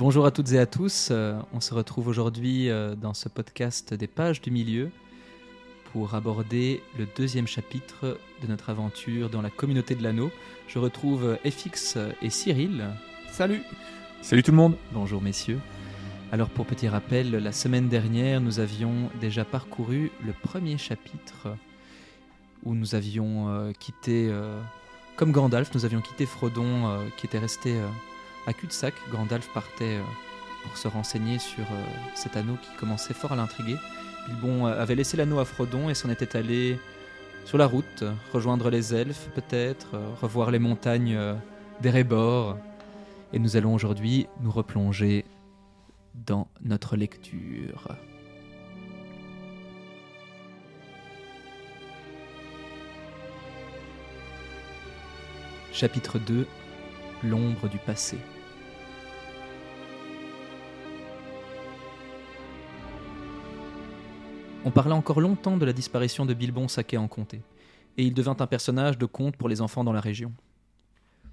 Bonjour à toutes et à tous, euh, on se retrouve aujourd'hui euh, dans ce podcast des pages du milieu pour aborder le deuxième chapitre de notre aventure dans la communauté de l'anneau. Je retrouve FX et Cyril. Salut Salut tout le monde Bonjour messieurs. Alors pour petit rappel, la semaine dernière, nous avions déjà parcouru le premier chapitre où nous avions euh, quitté, euh, comme Gandalf, nous avions quitté Frodon euh, qui était resté à cul-de-sac. Gandalf partait pour se renseigner sur cet anneau qui commençait fort à l'intriguer. Bilbon avait laissé l'anneau à Frodon et s'en était allé sur la route, rejoindre les elfes peut-être, revoir les montagnes d'Erebor. Et nous allons aujourd'hui nous replonger dans notre lecture. Chapitre 2 L'ombre du passé. On parla encore longtemps de la disparition de Bilbon Saquet en comté, et il devint un personnage de conte pour les enfants dans la région.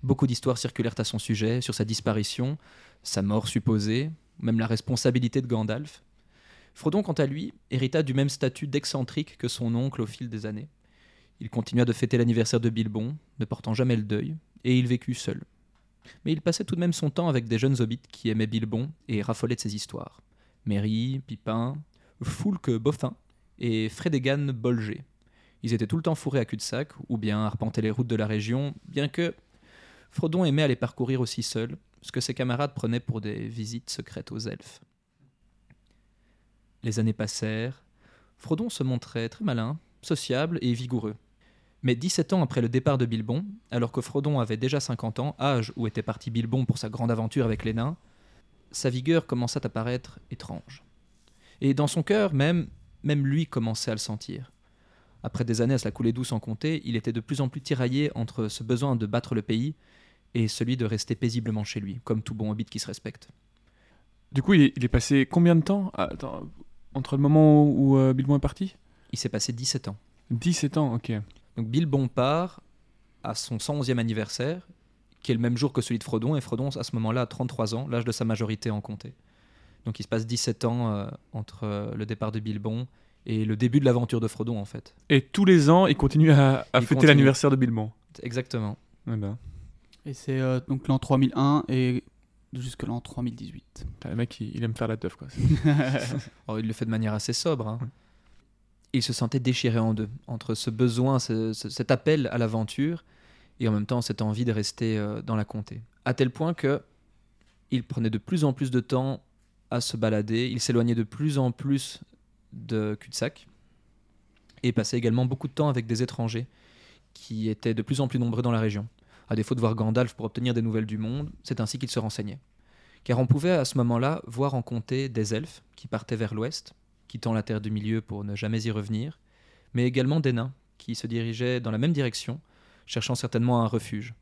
Beaucoup d'histoires circulèrent à son sujet, sur sa disparition, sa mort supposée, même la responsabilité de Gandalf. Frodon, quant à lui, hérita du même statut d'excentrique que son oncle au fil des années. Il continua de fêter l'anniversaire de Bilbon, ne portant jamais le deuil, et il vécut seul. Mais il passait tout de même son temps avec des jeunes hobbits qui aimaient Bilbon et raffolaient de ses histoires. Merry, Pipin, Foulque Boffin et Frédégan Bolger. Ils étaient tout le temps fourrés à cul-de-sac, ou bien arpentaient les routes de la région, bien que Frodon aimait aller parcourir aussi seul, ce que ses camarades prenaient pour des visites secrètes aux elfes. Les années passèrent, Frodon se montrait très malin, sociable et vigoureux. Mais 17 ans après le départ de Bilbon, alors que Frodon avait déjà 50 ans, âge où était parti Bilbon pour sa grande aventure avec les nains, sa vigueur commença à paraître étrange. Et dans son cœur même, même lui commençait à le sentir. Après des années à se la couler douce en comté, il était de plus en plus tiraillé entre ce besoin de battre le pays et celui de rester paisiblement chez lui, comme tout bon hobbit qui se respecte. Du coup, il est passé combien de temps entre le moment où euh, Bilbon est parti? Il s'est passé 17 ans. 17 ans, ok. Donc Bilbon part à son 111e anniversaire, qui est le même jour que celui de Frodon, et Frodon, à ce moment-là, a 33 ans, l'âge de sa majorité en comté. Donc il se passe 17 ans euh, entre euh, le départ de Bilbon et le début de l'aventure de Frodon, en fait. Et tous les ans, il continue à, fêter l'anniversaire de Bilbon. Exactement. Eh ben. Et c'est euh, donc l'an 3001 et jusque l'an 3018. le mec, il, aime faire la teuf, quoi. oh, il le fait de manière assez sobre. Hein. Il se sentait déchiré en deux, entre ce besoin, cet appel à l'aventure, et en même temps cette envie de rester euh, dans la comté. À tel point que il prenait de plus en plus de temps à se balader, il s'éloignait de plus en plus de cul-de-sac, et passait également beaucoup de temps avec des étrangers qui étaient de plus en plus nombreux dans la région à défaut de voir Gandalf pour obtenir des nouvelles du monde, c'est ainsi qu'il se renseignait. Car on pouvait à ce moment-là voir en comté des elfes qui partaient vers l'ouest, quittant la terre du milieu pour ne jamais y revenir, mais également des nains qui se dirigeaient dans la même direction, cherchant certainement un refuge.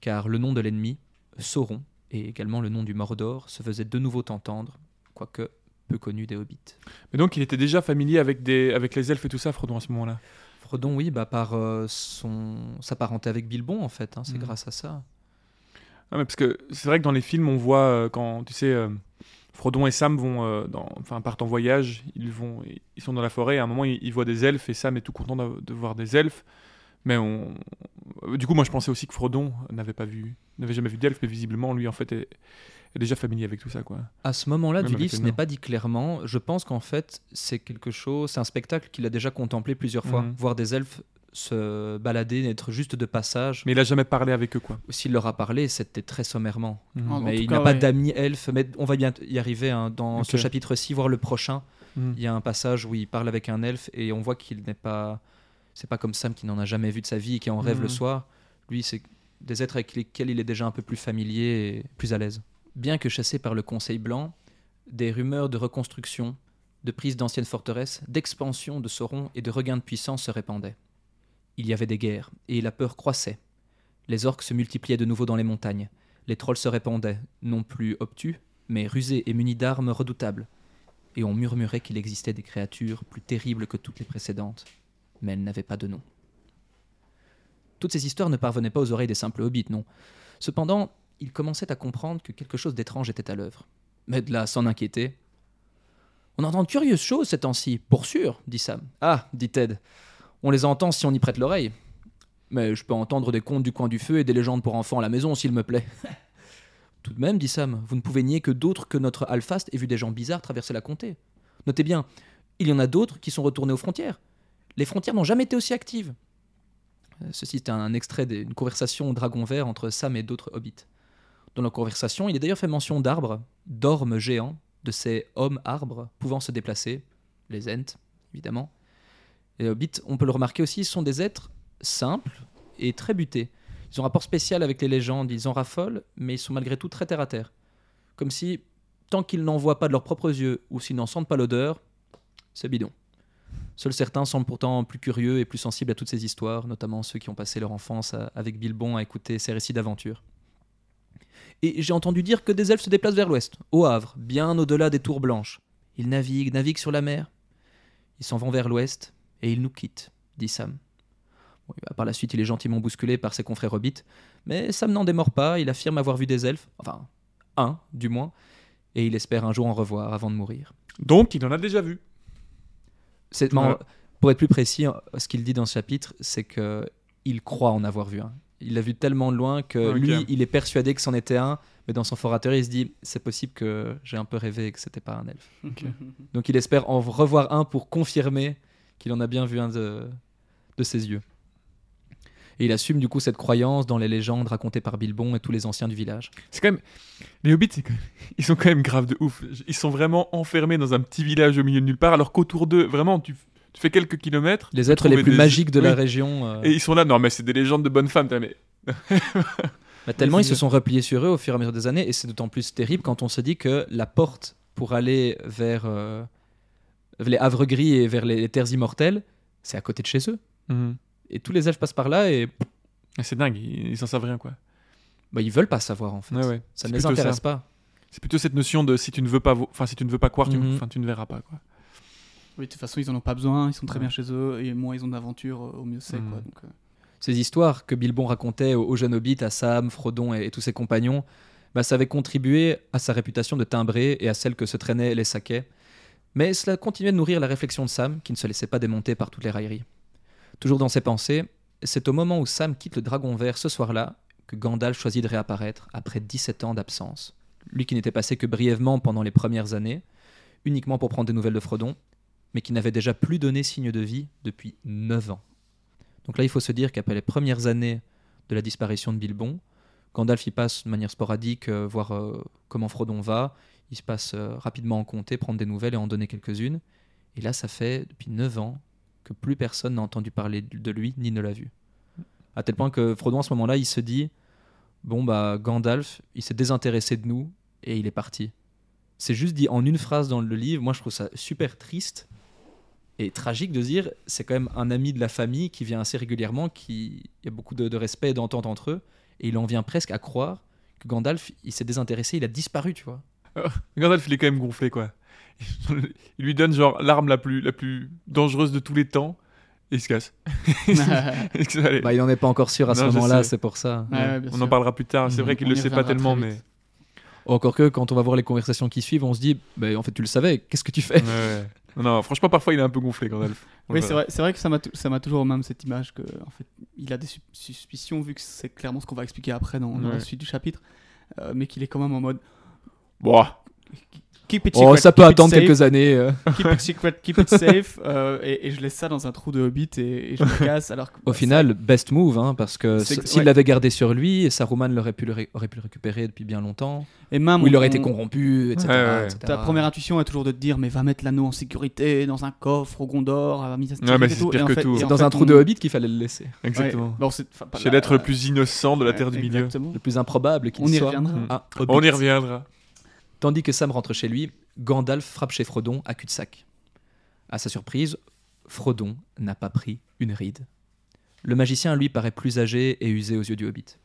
Car le nom de l'ennemi, Sauron, et également le nom du Mordor se faisaient de nouveau entendre, quoique peu connu des hobbits. Mais donc il était déjà familier avec, des, avec les elfes et tout ça, Frodon, à ce moment-là? Frodon, oui, bah, par euh, son... sa parenté avec Bilbon, en fait. Hein, c'est mhm. grâce à ça. mais parce que c'est vrai que dans les films, on voit euh, quand, tu sais, euh, Frodon et Sam vont, dans, enfin, partent en voyage, ils, vont, ils sont dans la forêt, et à un moment, ils, voient des elfes, et Sam est tout content de, voir des elfes. Mais on... du coup, moi, je pensais aussi que Frodon n'avait pas vu, n'avait jamais vu d'elfes, mais visiblement, lui, en fait, est, déjà familier avec tout ça. Quoi. À ce moment-là du livre, ce n'est pas dit clairement. Je pense qu'en fait, c'est quelque chose, c'est un spectacle qu'il a déjà contemplé plusieurs fois. Mhm. Voir des elfes se balader, être juste de passage. Mais il n'a jamais parlé avec eux, quoi. S'il leur a parlé, c'était très sommairement. Mhm. Mais il n'a pas d'amis elfes. Mais on va bien y arriver hein. dans ce chapitre-ci, voire le prochain. Mhm. Il y a un passage où il parle avec un elfe et on voit qu'il n'est pas. C'est pas comme Sam qui n'en a jamais vu de sa vie et qui en rêve le soir. Lui, c'est des êtres avec lesquels il est déjà un peu plus familier et plus à l'aise. Bien que chassés par le Conseil blanc, des rumeurs de reconstruction, de prise d'anciennes forteresses, d'expansion de Sauron et de regain de puissance se répandaient. Il y avait des guerres, et la peur croissait. Les orques se multipliaient de nouveau dans les montagnes. Les trolls se répandaient, non plus obtus, mais rusés et munis d'armes redoutables. Et on murmurait qu'il existait des créatures plus terribles que toutes les précédentes. Mais elles n'avaient pas de nom. Toutes ces histoires ne parvenaient pas aux oreilles des simples hobbits, non. Cependant, il commençait à comprendre que quelque chose d'étrange était à l'œuvre. mais de là s'en inquiéter. On entend de curieuses choses ces temps-ci, pour sûr, dit Sam. Ah, dit Ted, on les entend si on y prête l'oreille. Mais je peux entendre des contes du coin du feu et des légendes pour enfants à la maison, s'il me plaît. Tout de même, dit Sam, vous ne pouvez nier que d'autres que notre Alphast aient vu des gens bizarres traverser la comté. Notez bien, il y en a d'autres qui sont retournés aux frontières. Les frontières n'ont jamais été aussi actives. Euh, Ceci est un extrait d'une conversation au dragon vert entre Sam et d'autres hobbits. Dans la conversation, il est d'ailleurs fait mention d'arbres, d'ormes géants, de ces hommes arbres pouvant se déplacer, les Ents, évidemment. Les hobbits, on peut le remarquer aussi, sont des êtres simples et très butés. Ils ont un rapport spécial avec les légendes, ils en raffolent, mais ils sont malgré tout très terre à terre. Comme si, tant qu'ils n'en voient pas de leurs propres yeux ou s'ils n'en sentent pas l'odeur, c'est bidon. Seuls certains semblent pourtant plus curieux et plus sensibles à toutes ces histoires, notamment ceux qui ont passé leur enfance avec Bilbon à écouter ces récits d'aventure. Et j'ai entendu dire que des elfes se déplacent vers l'ouest, au Havre, bien au-delà des tours blanches. Ils naviguent, naviguent sur la mer. Ils s'en vont vers l'ouest et ils nous quittent, dit Sam. Bon, par la suite, il est gentiment bousculé par ses confrères hobbits, mais Sam n'en démord pas, il affirme avoir vu des elfes, enfin, un du moins, et il espère un jour en revoir avant de mourir. Donc, il en a déjà vu. C'est Ouais. marrant, Pour être plus précis, ce qu'il dit dans ce chapitre, c'est que il croit en avoir vu un. Il l'a vu tellement de loin que lui, il est persuadé que c'en était un, mais dans son forateur, il se dit c'est possible que j'ai un peu rêvé et que c'était pas un elfe. Donc il espère en revoir un pour confirmer qu'il en a bien vu un de, de ses yeux. Et il assume du coup cette croyance dans les légendes racontées par Bilbon et tous les anciens du village. C'est quand même. Les hobbits, c'est quand même- ils sont quand même graves de ouf. Ils sont vraiment enfermés dans un petit village au milieu de nulle part, alors qu'autour d'eux, vraiment, tu, tu fais quelques kilomètres. Les êtres les plus des- magiques de la région. euh, Et ils sont là, non, mais c'est des légendes de bonnes femmes. t'as- Mais... Bah, tellement ils se sont repliés sur eux au fur et à mesure des années, et c'est d'autant plus terrible quand on se dit que la porte pour aller vers euh, les Havres Gris et vers les, les terres immortelles, c'est à côté de chez eux. Et tous les elfes passent par là et C'est dingue, ils, s'en savent rien, quoi. bah, ils veulent pas savoir en fait. Ouais, ouais. Ça ne les intéresse ça. pas. C'est plutôt cette notion de si tu ne veux pas, enfin si tu ne veux pas croire, tu, Mhm. tu ne verras pas, quoi. Oui, de toute façon, ils en ont pas besoin, ils sont très Ouais. bien chez eux, et moins ils ont d'aventure, euh, au mieux c'est. Quoi, donc, euh, Ces histoires que Bilbon racontait aux, aux jeunes hobbits, à Sam, Frodon et, et tous ses compagnons, bah, ça avait contribué à sa réputation de timbré et à celle que se traînaient les saquets. Mais cela continuait de nourrir la réflexion de Sam, qui ne se laissait pas démonter par toutes les railleries. Toujours dans ses pensées, c'est au moment où Sam quitte le Dragon Vert ce soir-là que Gandalf choisit de réapparaître après 17 ans d'absence. Lui qui n'était passé que brièvement pendant les premières années, uniquement pour prendre des nouvelles de Frodon, mais qui n'avait déjà plus donné signe de vie depuis 9 ans. Donc là, il faut se dire qu'après les premières années de la disparition de Bilbon, Gandalf y passe de manière sporadique, euh, voir euh, comment Frodon va. Il se passe euh, rapidement en comté, prendre des nouvelles et en donner quelques-unes. Et là, ça fait depuis 9 ans que plus personne n'a entendu parler de lui ni ne l'a vu. À tel point que Frodon, à ce moment-là, il se dit Bon, bah, Gandalf, il s'est désintéressé de nous et il est parti. C'est juste dit en une phrase dans le livre. Moi, je trouve ça super triste et tragique de dire c'est quand même un ami de la famille qui vient assez régulièrement, qui il y a beaucoup de, de respect et d'entente entre eux, et il en vient presque à croire que Gandalf, il s'est désintéressé, il a disparu, tu vois. Gandalf, il est quand même gonflé, quoi. Il lui donne genre l'arme la plus, la plus dangereuse de tous les temps, et il se casse. Bah, il n'en est pas encore sûr à ce Non, moment-là, c'est pour ça. Ouais, ouais, bien on en parlera plus tard. C'est Mhm. vrai qu'il On le sait pas tellement, mais. Encore que quand on va voir les conversations qui suivent, on se dit bah, en fait, tu le savais, qu'est-ce que tu fais? Ouais, ouais. Non, non, franchement, parfois, il est un peu gonflé, Gandalf. Oui, le c'est vrai, vrai que ça m'a toujours même cette image que en fait, il a des sus- suspicions vu que c'est clairement ce qu'on va expliquer après dans, dans la suite du chapitre, euh, mais qu'il est quand même en mode Bon, keep it Oh, secret, ça peut keep it attendre safe, quelques années. euh. keep it secret, keep it safe, euh, et, et je laisse ça dans un trou de hobbit et, et je me casse. Alors que, Au bah, final, best move, hein, parce que s'il ouais. l'avait gardé sur lui, Saruman l'aurait pu le aurait pu le récupérer depuis bien longtemps, et même ou il on- aurait été corrompu, etc. Ouais, ouais. etc. Ta première intuition est toujours de te dire mais va mettre l'anneau en sécurité dans un coffre au Gondor, à mais c'est tout. pire Et que fait- tout. et C'est en dans fait, un trou on- de Hobbit qu'il fallait le laisser. exactement. Ouais, bon, c'est- l'être le plus innocent de la Ouais, Terre du Milieu. exactement. Le plus improbable qu'il On y soit. reviendra. Hobbit. On y reviendra. Tandis que Sam rentre chez lui, Gandalf frappe chez Frodon à cul-de-sac. À sa surprise, Frodon n'a pas pris une ride. Le magicien, lui, paraît plus âgé et usé aux yeux du hobbit.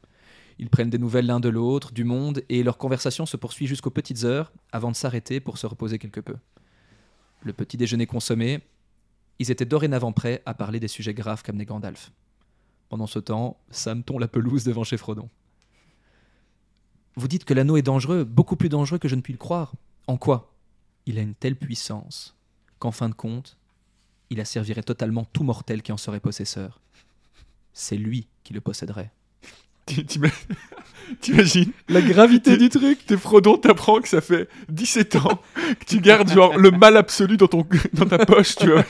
Ils prennent des nouvelles l'un de l'autre, du monde, et leur conversation se poursuit jusqu'aux petites heures, avant de s'arrêter pour se reposer quelque peu. Le petit déjeuner consommé, ils étaient dorénavant prêts à parler des sujets graves qu'amenait Gandalf. Pendant ce temps, Sam tombe la pelouse devant chez Frodon. Vous dites que l'anneau est dangereux, beaucoup plus dangereux que je ne puis le croire. En quoi? Il a une telle puissance qu'en fin de compte, il asservirait totalement tout mortel qui en serait possesseur. C'est lui qui le posséderait. T'imagines La gravité du truc T'es Frodon, t'apprends que ça fait 17 ans que tu gardes genre le mal absolu dans, ton, dans ta poche, tu vois.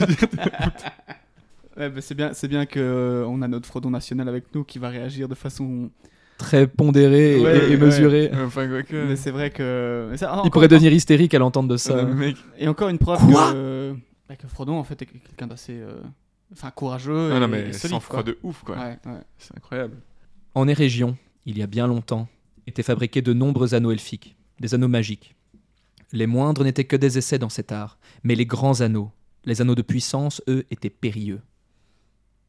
Ouais, bah, c'est bien, c'est bien que euh, on a notre Frodon national avec nous qui va réagir de façon. Très pondéré et- Ouais, et, ouais. mesuré. enfin, quoi que... Mais c'est vrai que. mais ça- ah, Il encore- pourrait devenir hystérique à l'entendre de ça. Euh, mec. Et encore une preuve Quoi que, bah, que Frodon en fait est quelqu'un d'assez, euh, enfin courageux Ah et, non, et mais solide. sans froid de ouf, quoi. Ouais, ouais. C'est incroyable. En Érégion, il y a bien longtemps, étaient fabriqués de nombreux anneaux elfiques, des anneaux magiques. Les moindres n'étaient que des essais dans cet art, mais les grands anneaux, les anneaux de puissance, eux, étaient périlleux.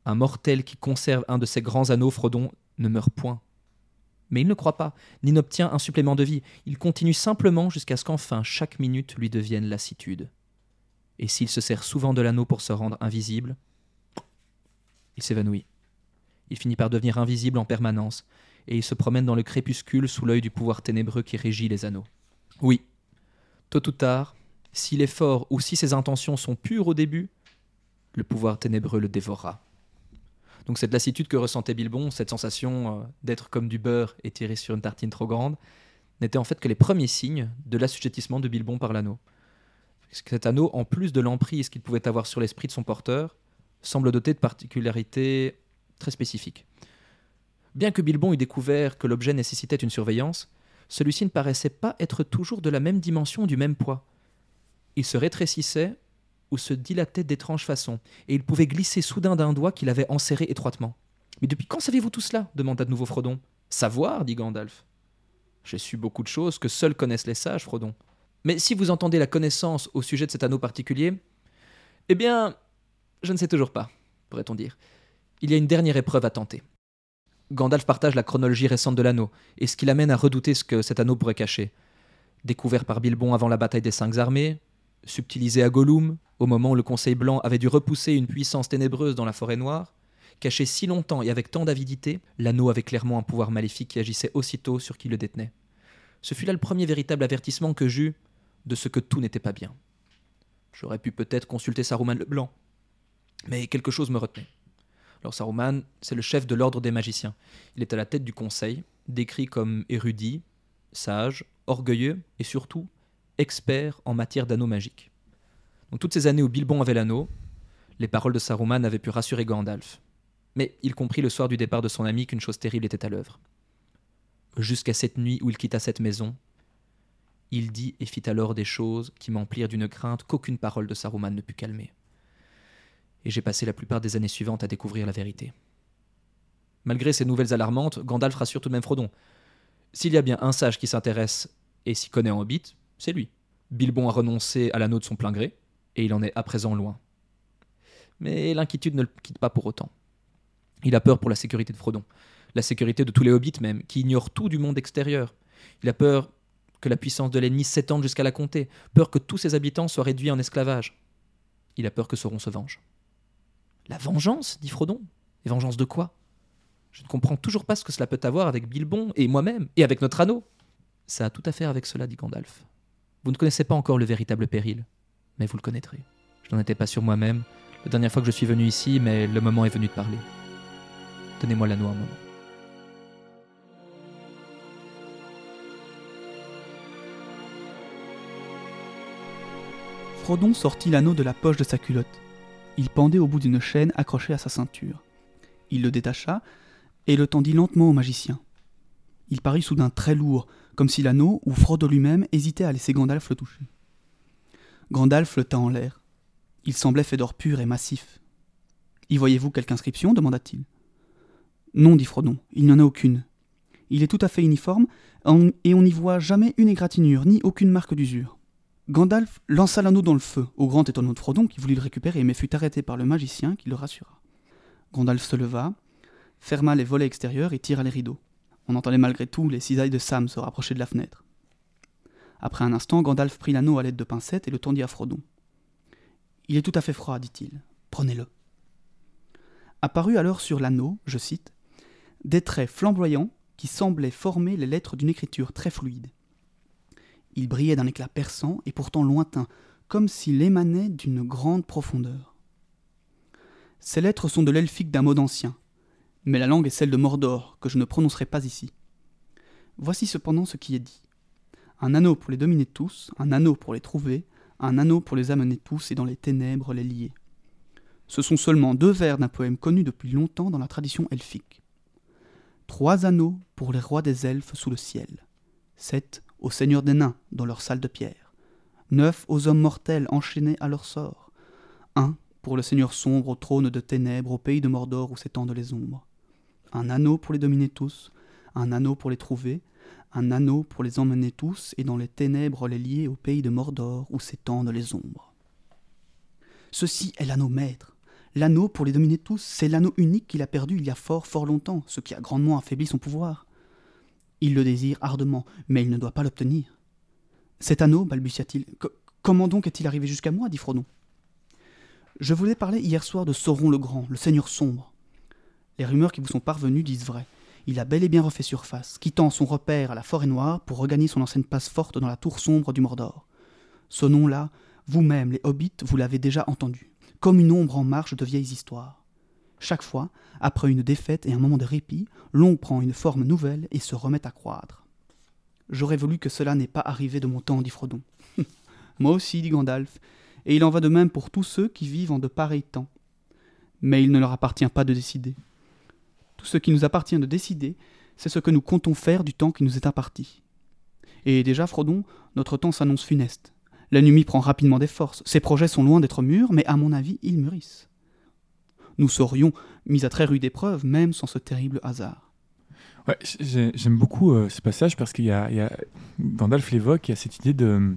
Un mortel qui conserve un de ces grands anneaux, Frodon, ne meurt point. Mais il ne croit pas, ni n'obtient un supplément de vie. Il continue simplement jusqu'à ce qu'enfin chaque minute lui devienne lassitude. Et s'il se sert souvent de l'anneau pour se rendre invisible, il s'évanouit. Il finit par devenir invisible en permanence, et il se promène dans le crépuscule sous l'œil du pouvoir ténébreux qui régit les anneaux. Oui, tôt ou tard, s'il est fort ou si ses intentions sont pures au début, le pouvoir ténébreux le dévorera. Donc cette lassitude que ressentait Bilbon, cette sensation euh, d'être comme du beurre étiré sur une tartine trop grande, n'était en fait que les premiers signes de l'assujettissement de Bilbon par l'anneau. Cet anneau, en plus de l'emprise qu'il pouvait avoir sur l'esprit de son porteur, semble doté de particularités très spécifiques. Bien que Bilbon eût découvert que l'objet nécessitait une surveillance, celui-ci ne paraissait pas être toujours de la même dimension, du même poids. Il se rétrécissait ou se dilatait d'étranges façons, et il pouvait glisser soudain d'un doigt qu'il avait enserré étroitement. Mais depuis quand savez-vous tout cela? demanda de nouveau Frodon. Savoir, dit Gandalf. J'ai su beaucoup de choses que seuls connaissent les sages, Frodon. Mais si vous entendez la connaissance au sujet de cet anneau particulier, eh bien, je ne sais toujours pas, pourrait-on dire. Il y a une dernière épreuve à tenter. Gandalf partage la chronologie récente de l'anneau, et ce qui l'amène à redouter ce que cet anneau pourrait cacher. Découvert par Bilbon avant la bataille des cinq armées, subtilisé à Gollum, au moment où le Conseil Blanc avait dû repousser une puissance ténébreuse dans la forêt noire, caché si longtemps et avec tant d'avidité, l'anneau avait clairement un pouvoir maléfique qui agissait aussitôt sur qui le détenait. Ce fut là le premier véritable avertissement que j'eus de ce que tout n'était pas bien. J'aurais pu peut-être consulter Saruman le Blanc, mais quelque chose me retenait. Alors Saruman, c'est le chef de l'ordre des magiciens. Il est à la tête du conseil, décrit comme érudit, sage, orgueilleux et surtout expert en matière d'anneaux magiques. Donc toutes ces années où Bilbon avait l'anneau, les paroles de Saruman avaient pu rassurer Gandalf. Mais il comprit le soir du départ de son ami qu'une chose terrible était à l'œuvre. Jusqu'à cette nuit où il quitta cette maison, il dit et fit alors des choses qui m'emplirent d'une crainte qu'aucune parole de Saruman ne put calmer. Et j'ai passé la plupart des années suivantes à découvrir la vérité. Malgré ces nouvelles alarmantes, Gandalf rassure tout de même Frodon. S'il y a bien un sage qui s'intéresse et s'y connaît en Hobbit, c'est lui. Bilbon a renoncé à l'anneau de son plein gré, et il en est à présent loin. Mais l'inquiétude ne le quitte pas pour autant. Il a peur pour la sécurité de Frodon, la sécurité de tous les hobbits même, qui ignorent tout du monde extérieur. Il a peur que la puissance de l'ennemi s'étende jusqu'à la comté, peur que tous ses habitants soient réduits en esclavage. Il a peur que Sauron se venge. La vengeance dit Frodon. Et vengeance de quoi? Je ne comprends toujours pas ce que cela peut avoir avec Bilbon et moi-même, et avec notre anneau. Ça a tout à faire avec cela, dit Gandalf. Vous ne connaissez pas encore le véritable péril, mais vous le connaîtrez. Je n'en étais pas sûr moi-même, la dernière fois que je suis venu ici, mais le moment est venu de parler. Donnez-moi l'anneau un moment. Frodon sortit l'anneau de la poche de sa culotte. Il pendait au bout d'une chaîne accrochée à sa ceinture. Il le détacha et le tendit lentement au magicien. Il parut soudain très lourd, comme si l'anneau, ou Frodo lui-même, hésitait à laisser Gandalf le toucher. Gandalf le tint en l'air. Il semblait fait d'or pur et massif. Y voyez-vous quelque inscription? demanda-t-il. Non, dit Frodon, il n'y en a aucune. Il est tout à fait uniforme, et on n'y voit jamais une égratignure, ni aucune marque d'usure. Gandalf lança l'anneau dans le feu, au grand étonnement de Frodon qui voulut le récupérer, mais fut arrêté par le magicien qui le rassura. Gandalf se leva, ferma les volets extérieurs et tira les rideaux. On entendait malgré tout les cisailles de Sam se rapprocher de la fenêtre. Après un instant, Gandalf prit l'anneau à l'aide de pincettes et le tendit à Frodon. Il est tout à fait froid, dit-il. Prenez-le. Apparut alors sur l'anneau, je cite, des traits flamboyants qui semblaient former les lettres d'une écriture très fluide. Il brillait d'un éclat perçant et pourtant lointain, comme s'il émanait d'une grande profondeur. Ces lettres sont de l'elfique d'un mode ancien, mais la langue est celle de Mordor, que je ne prononcerai pas ici. Voici cependant ce qui est dit. Un anneau pour les dominer tous, un anneau pour les trouver, un anneau pour les amener tous et dans les ténèbres les lier. Ce sont seulement deux vers d'un poème connu depuis longtemps dans la tradition elfique. Trois anneaux pour les rois des elfes sous le ciel, sept aux seigneurs des nains dans leur salle de pierre, neuf aux hommes mortels enchaînés à leur sort, un pour le seigneur sombre au trône de ténèbres au pays de Mordor où s'étendent les ombres, un anneau pour les dominer tous, un anneau pour les trouver, un anneau pour les emmener tous et dans les ténèbres les lier au pays de Mordor où s'étendent les ombres. Ceci est l'anneau maître. L'anneau pour les dominer tous, c'est l'anneau unique qu'il a perdu il y a fort fort longtemps, ce qui a grandement affaibli son pouvoir. Il le désire ardemment, mais il ne doit pas l'obtenir. Cet anneau, balbutia-t-il, comment donc est-il arrivé jusqu'à moi dit Frodon. Je vous ai parlé hier soir de Sauron le Grand, le Seigneur sombre. Les rumeurs qui vous sont parvenues disent vrai il a bel et bien refait surface, quittant son repère à la forêt noire pour regagner son ancienne passe forte dans la tour sombre du Mordor. Ce nom-là, vous-même, les hobbits, vous l'avez déjà entendu, comme une ombre en marche de vieilles histoires. Chaque fois, après une défaite et un moment de répit, l'ombre prend une forme nouvelle et se remet à croître. J'aurais voulu que cela n'ait pas arrivé de mon temps, dit Frodon. Moi aussi, dit Gandalf, et il en va de même pour tous ceux qui vivent en de pareils temps. Mais il ne leur appartient pas de décider. Tout ce qui nous appartient de décider, c'est ce que nous comptons faire du temps qui nous est imparti. Et déjà, Frodon, notre temps s'annonce funeste. L'ennemi prend rapidement des forces. Ses projets sont loin d'être mûrs, mais à mon avis, ils mûrissent. Nous serions mis à très rude épreuve, même sans ce terrible hasard. J'aime beaucoup euh, ce passage parce qu'il y, a, Gandalf l'évoque, il y a cette idée de,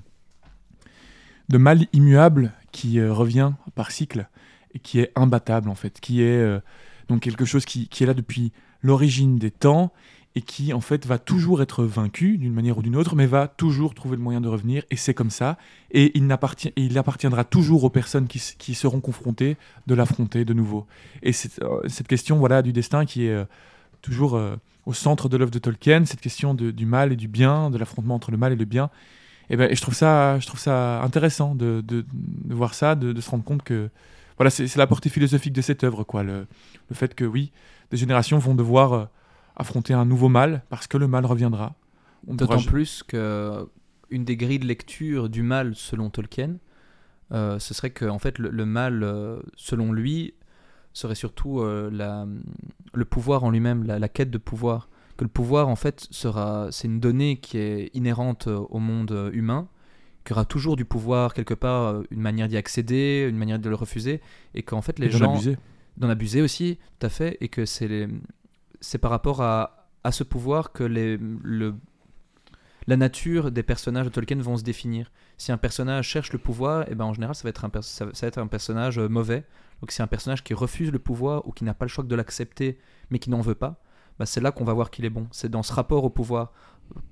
de mal immuable qui euh, revient par cycle et qui est imbattable en fait, qui est euh, donc quelque chose qui, est là depuis l'origine des temps et qui en fait va toujours être vaincu d'une manière ou d'une autre, mais va toujours trouver le moyen de revenir, et c'est comme ça, et il, il appartiendra toujours aux personnes qui, seront confrontées de l'affronter de nouveau. Et euh, cette question voilà, du destin qui est euh, toujours euh, au centre de l'œuvre de Tolkien, cette question du mal et du bien, de l'affrontement entre le mal et le bien, et, ben, je, trouve ça, je trouve ça intéressant de, voir ça, de, se rendre compte que voilà, c'est la portée philosophique de cette œuvre, quoi. Le, fait que oui, des générations vont devoir euh, affronter un nouveau mal parce que le mal reviendra. D'autant plus que une des grilles de lecture du mal selon Tolkien, euh, ce serait que en fait le, mal, euh, selon lui, serait surtout la, le pouvoir en lui-même, la, la, quête de pouvoir. Que le pouvoir en fait sera, c'est une donnée qui est inhérente au monde humain qu'il y aura toujours du pouvoir quelque part, euh, une manière d'y accéder, une manière de le refuser, et qu'en fait les gens d'en abuser aussi, tout à fait, et que c'est c'est par rapport à, à ce pouvoir que les, le, la nature des personnages de Tolkien vont se définir. Si un personnage cherche le pouvoir, et eh ben en général ça va être un, ça va être un personnage euh, mauvais. Donc c'est un personnage qui refuse le pouvoir ou qui n'a pas le choix de l'accepter, mais qui n'en veut pas. Bah, c'est là qu'on va voir qu'il est bon. C'est dans ce rapport au pouvoir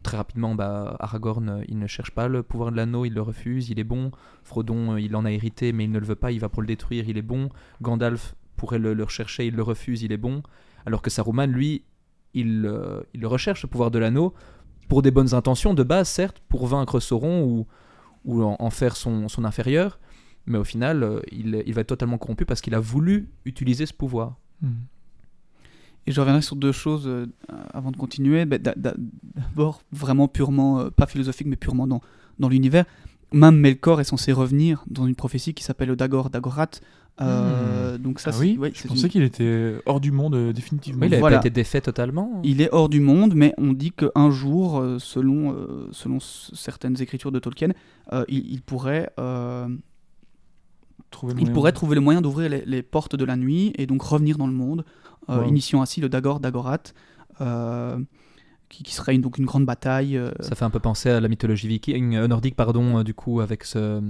très rapidement, bah, Aragorn, euh, il ne cherche pas le pouvoir de l'anneau, il le refuse, il est bon. Frodon, euh, il en a hérité, mais il ne le veut pas, il va pour le détruire, il est bon. Gandalf pourrait le, rechercher, il le refuse, il est bon. Alors que Saruman, lui, il, euh, il recherche le pouvoir de l'anneau pour des bonnes intentions, de base, certes, pour vaincre Sauron ou, ou en, faire son, inférieur. Mais au final, il, il, va être totalement corrompu parce qu'il a voulu utiliser ce pouvoir. Mmh. Et je reviendrai sur deux choses euh, avant de continuer. Bah, d'abord, vraiment purement, euh, pas philosophique, mais purement dans, dans l'univers. Même Melkor est censé revenir dans une prophétie qui s'appelle le Dagor Dagorat. Euh, hmm. donc ça, ah oui, je pensais qu'il était hors du monde définitivement. il a été défait totalement. Il est hors du monde, mais on dit qu'un jour, selon, selon certaines écritures de Tolkien, il, pourrait trouver il pourrait trouver le moyen d'ouvrir les, les, portes de la nuit et donc revenir dans le monde euh, initiant ainsi le Dagor Dagorat. Euh, qui, serait une, donc une grande bataille. Euh. Ça fait un peu penser à la mythologie viking, nordique, pardon, du coup, avec ce.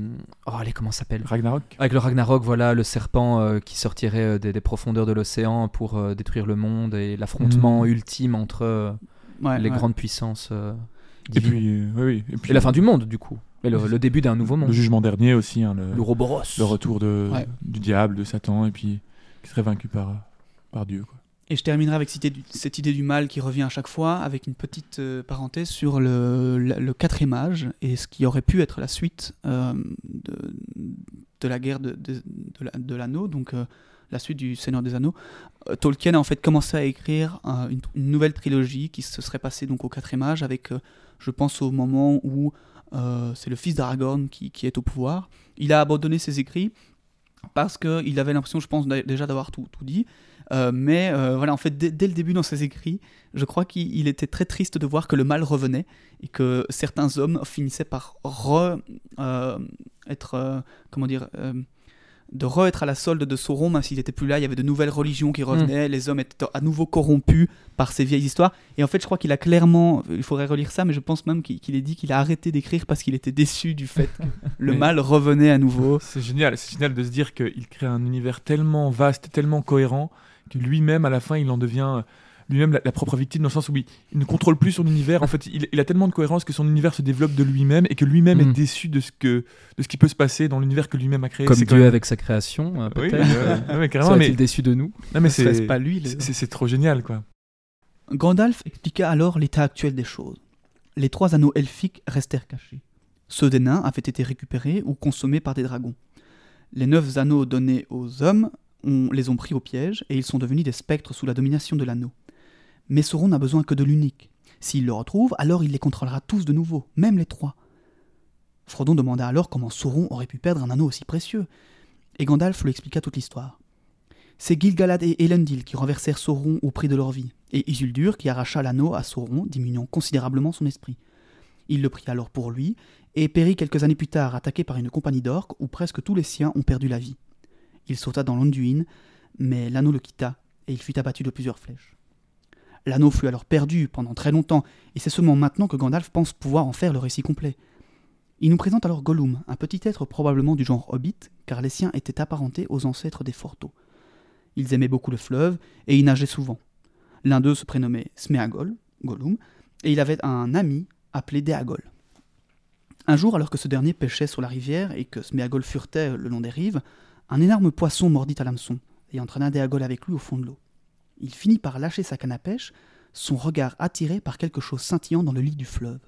Oh, allez, comment ça s'appelle? Ragnarok Avec le Ragnarok, voilà, le serpent qui sortirait des, profondeurs de l'océan pour détruire le monde et l'affrontement hmm. ultime entre les grandes puissances. et puis, oui, et puis, la fin du monde, du coup. Et le, début d'un nouveau monde. Le jugement dernier aussi. Hein, le, le Le retour de, du diable, de Satan, et puis qui serait vaincu par, Et je terminerai avec cette idée du- mal qui revient à chaque fois, avec une petite euh, parenthèse sur le, le, le quatrième âge et ce qui aurait pu être la suite euh, de, la guerre de, de, de la- de l'anneau, donc euh, la suite du Seigneur des Anneaux. Tolkien a en fait commencé à écrire une, nouvelle trilogie qui se serait passée donc au quatrième âge, avec, je pense, au moment où c'est le fils d'Aragorn qui, est au pouvoir. Il a abandonné ses écrits parce qu'il avait l'impression, je pense, déjà d'avoir tout dit. Euh, mais euh, voilà, en fait, dès, dès le début dans ses écrits, je crois qu'il il était très triste de voir que le mal revenait et que certains hommes finissaient par re, euh, être, comment dire, de re-être à la solde de Sauron, même s'il n'était plus là. Il y avait de nouvelles religions qui revenaient, les hommes étaient à nouveau corrompus par ces vieilles histoires. Et en fait, je crois qu'il a clairement, il faudrait relire ça, mais je pense même qu'il ait dit qu'il a arrêté d'écrire parce qu'il était déçu du fait que le mal revenait à nouveau. C'est génial, c'est génial de se dire qu'il crée un univers tellement vaste, tellement cohérent, que lui-même, à la fin, il en devient euh, lui-même la, la propre victime, dans le sens où il, il ne contrôle plus son univers. En fait, il, il a tellement de cohérence que son univers se développe de lui-même et que lui-même Mm. est déçu de ce, que, de ce qui peut se passer dans l'univers que lui-même a créé. Comme Dieu quand même- avec sa création, euh, Oui, peut-être. euh, ouais, ouais, carrément, Serait-il mais, déçu de nous? Non, mais c'est pas lui, les- c'est trop génial, quoi. Gandalf expliqua alors l'état actuel des choses. Les trois anneaux elfiques restèrent cachés. Ceux des nains avaient été récupérés ou consommés par des dragons. Les neuf anneaux donnés aux hommes on les ont pris au piège et ils sont devenus des spectres sous la domination de l'anneau. Mais Sauron n'a besoin que de l'unique. S'il le retrouve, alors il les contrôlera tous de nouveau, même les trois. Frodon demanda alors comment Sauron aurait pu perdre un anneau aussi précieux. Et Gandalf lui expliqua toute l'histoire. C'est Gil-galad et Elendil qui renversèrent Sauron au prix de leur vie, et Isildur qui arracha l'anneau à Sauron, diminuant considérablement son esprit. Il le prit alors pour lui, et périt quelques années plus tard, attaqué par une compagnie d'orques où presque tous les siens ont perdu la vie. Il sauta dans l'Anduin, mais l'anneau le quitta, et il fut abattu de plusieurs flèches. L'anneau fut alors perdu pendant très longtemps, et c'est seulement maintenant que Gandalf pense pouvoir en faire le récit complet. Il nous présente alors Gollum, un petit être probablement du genre hobbit, car les siens étaient apparentés aux ancêtres des Forteaux. Ils aimaient beaucoup le fleuve, et y nageaient souvent. L'un d'eux se prénommait Sméagol, Gollum, et il avait un ami appelé Déagol. Un jour, alors que ce dernier pêchait sur la rivière et que Sméagol furetait le long des rives, un énorme poisson mordit à l'hameçon et entraîna Déagol avec lui au fond de l'eau. Il finit par lâcher sa canne à pêche, son regard attiré par quelque chose scintillant dans le lit du fleuve.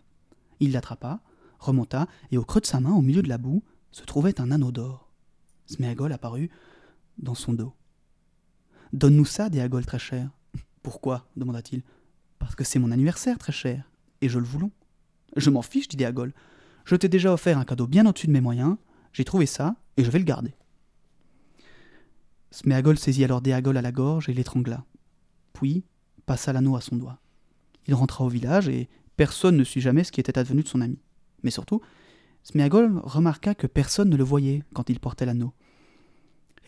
Il l'attrapa, remonta, et au creux de sa main, au milieu de la boue, se trouvait un anneau d'or. Sméagol apparut dans son dos. Donne-nous ça, Déagol très cher. Pourquoi? demanda-t-il. Parce que c'est mon anniversaire, très cher, et je le voulons. Je m'en fiche, dit Déagol. Je t'ai déjà offert un cadeau bien au-dessus de mes moyens, j'ai trouvé ça, et je vais le garder. Sméagol saisit alors Déagol à la gorge et l'étrangla. Puis passa l'anneau à son doigt. Il rentra au village et personne ne sut jamais ce qui était advenu de son ami. Mais surtout, Sméagol remarqua que personne ne le voyait quand il portait l'anneau.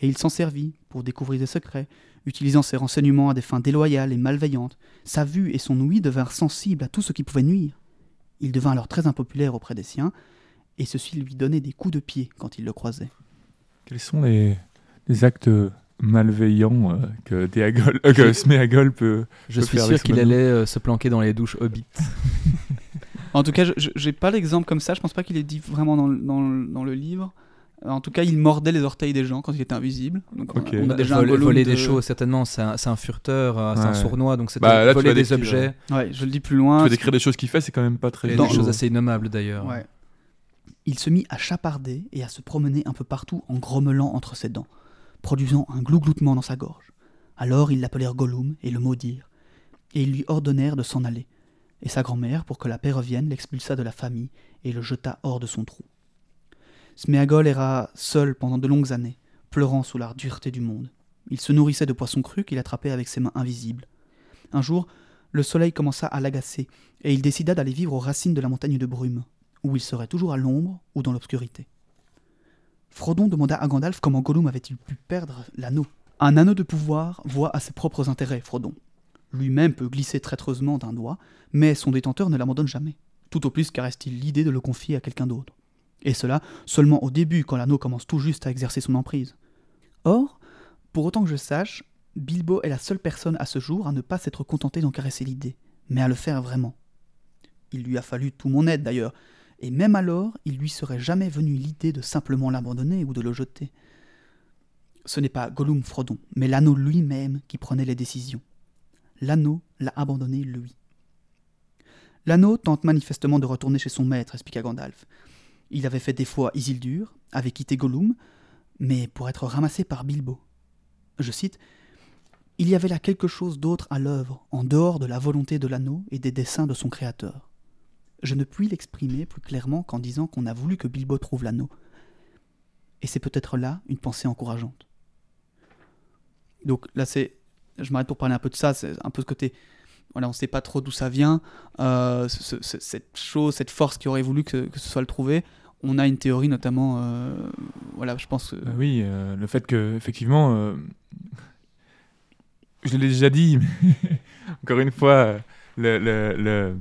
Et il s'en servit pour découvrir des secrets, utilisant ses renseignements à des fins déloyales et malveillantes. Sa vue et son ouïe devinrent sensibles à tout ce qui pouvait nuire. Il devint alors très impopulaire auprès des siens, et ceux-ci lui donnaient des coups de pied quand il le croisait. Quels sont les, les actes malveillants euh, que, Déagol, euh, que Sméagol peut. Je peut suis faire sûr qu'il allait euh, se planquer dans les douches Hobbit. En tout cas, je- j'ai pas l'exemple comme ça, je pense pas qu'il est dit vraiment dans, le- dans le- dans le livre. Euh, En tout cas, il mordait les orteils des gens quand il était invisible. Donc, on a déjà un voler, Gollum voler de- des choses, certainement. C'est un, furteur, c'est un sournois, donc c'est Bah, tu voler des décrire, objets. Ouais, je le dis plus Tu loin. vas décrire des choses qu'il fait, c'est quand même pas très. Dans- des choses assez innommables d'ailleurs. Ouais. Il se mit à chaparder et à se promener un peu partout en grommelant entre ses dents, produisant un glougloutement dans sa gorge. Alors ils l'appelèrent Gollum et le maudirent, et ils lui ordonnèrent de s'en aller. Et sa grand-mère, pour que la paix revienne, l'expulsa de la famille et le jeta hors de son trou. Sméagol erra seul pendant de longues années, pleurant sous la dureté du monde. Il se nourrissait de poissons crus qu'il attrapait avec ses mains invisibles. Un jour, le soleil commença à l'agacer, et il décida d'aller vivre aux racines de la montagne de brume, où il serait toujours à l'ombre ou dans l'obscurité. Frodon demanda à Gandalf comment Gollum avait-il pu perdre l'anneau. Un anneau de pouvoir voit à ses propres intérêts, Frodon. Lui-même peut glisser traîtreusement d'un doigt, mais son détenteur ne l'abandonne jamais. Tout au plus caresse-t-il l'idée de le confier à quelqu'un d'autre. Et cela seulement au début, quand l'anneau commence tout juste à exercer son emprise. Or, pour autant que je sache, Bilbo est la seule personne à ce jour à ne pas s'être contenté d'en caresser l'idée, mais à le faire vraiment. Il lui a fallu tout mon aide d'ailleurs, et même alors, il lui serait jamais venu l'idée de simplement l'abandonner ou de le jeter. Ce n'est pas Gollum Frodon, mais l'anneau lui-même qui prenait les décisions. l'anneau l'a abandonné lui. L'anneau tente manifestement de retourner chez son maître, expliqua Gandalf. Il avait fait des fois Isildur, avait quitté Gollum, mais pour être ramassé par Bilbo. Je cite Il y avait là quelque chose d'autre à l'œuvre, en dehors de la volonté de l'anneau et des desseins de son créateur. Je ne puis l'exprimer plus clairement qu'en disant qu'on a voulu que Bilbo trouve l'anneau. Et c'est peut-être là une pensée encourageante. Donc là, c'est. Je m'arrête pour parler un peu de ça, c'est un peu ce côté. On ne sait pas trop d'où ça vient, euh, ce- ce- cette chose, cette force qui aurait voulu que, ce soit le trouver. On a une théorie notamment. euh, voilà, je pense. Euh, oui, le fait que, effectivement, je l'ai déjà dit, mais encore une fois, le-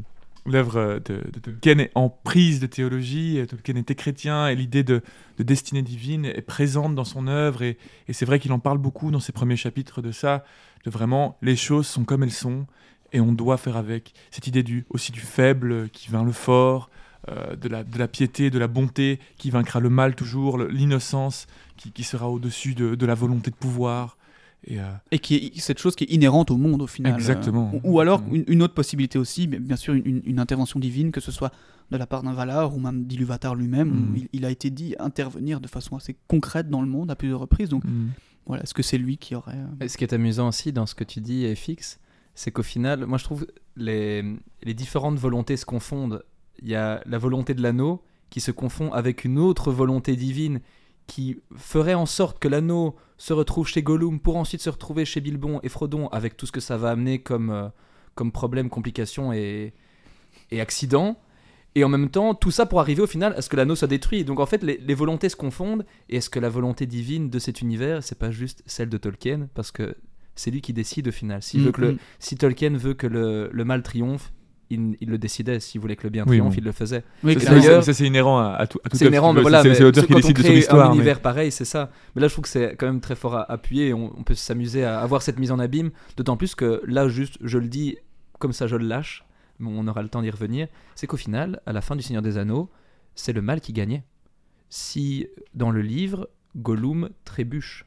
l'œuvre de, de Tolkien est en prise de théologie. Tolkien était chrétien et l'idée de, de destinée divine est présente dans son œuvre. Et, c'est vrai qu'il en parle beaucoup dans ses premiers chapitres de ça, de vraiment les choses sont comme elles sont et on doit faire avec. Cette idée du, aussi du faible qui vainc le fort. euh, de, la, piété, de la bonté qui vaincra le mal toujours, l'innocence qui, sera au-dessus de, de la volonté de pouvoir. Et, euh, Et qui est cette chose qui est inhérente au monde au final. Exactement. Euh, ou, ou alors une, une autre possibilité aussi, bien sûr une, une- une intervention divine, que ce soit de la part d'un Valar ou même d'Iluvatar lui-même. Mm. Il, il a été dit intervenir de façon assez concrète dans le monde à plusieurs reprises. Donc mm. voilà, est-ce que c'est lui qui aurait. euh, Et ce qui est amusant aussi dans ce que tu dis, FX, c'est qu'au final, moi je trouve les, les différentes volontés se confondent. Il y a la volonté de l'anneau qui se confond avec une autre volonté divine qui ferait en sorte que l'anneau se retrouve chez Gollum pour ensuite se retrouver chez Bilbon et Frodon avec tout ce que ça va amener comme, euh, comme problème, complications et, et accidents. Et en même temps, tout ça pour arriver au final à ce que l'anneau soit détruit. Donc en fait, les, les volontés se confondent. Et est-ce que la volonté divine de cet univers, c'est pas juste celle de Tolkien? Parce que c'est lui qui décide au final. S'il veut que le, mm, si Tolkien veut que le, le mal triomphe, il, il le décidait. S'il voulait que le bien Oui, triomphe, bon. il le faisait. oui, Ça, c'est- d'ailleurs- ça, c'est inhérent à, à tout. à C'est inhérent, mais voilà. C'est l'auteur qui quand on décide de son histoire. un mais- univers pareil, c'est ça. Mais là, je trouve que c'est quand même très fort à appuyer. On, on peut s'amuser à avoir cette mise en abîme. D'autant plus que là, juste, je le dis comme ça, je le lâche. Mais on aura le temps d'y revenir. C'est qu'au final, à la fin du Seigneur des Anneaux, c'est le mal qui gagnait. Si dans le livre, Gollum trébuche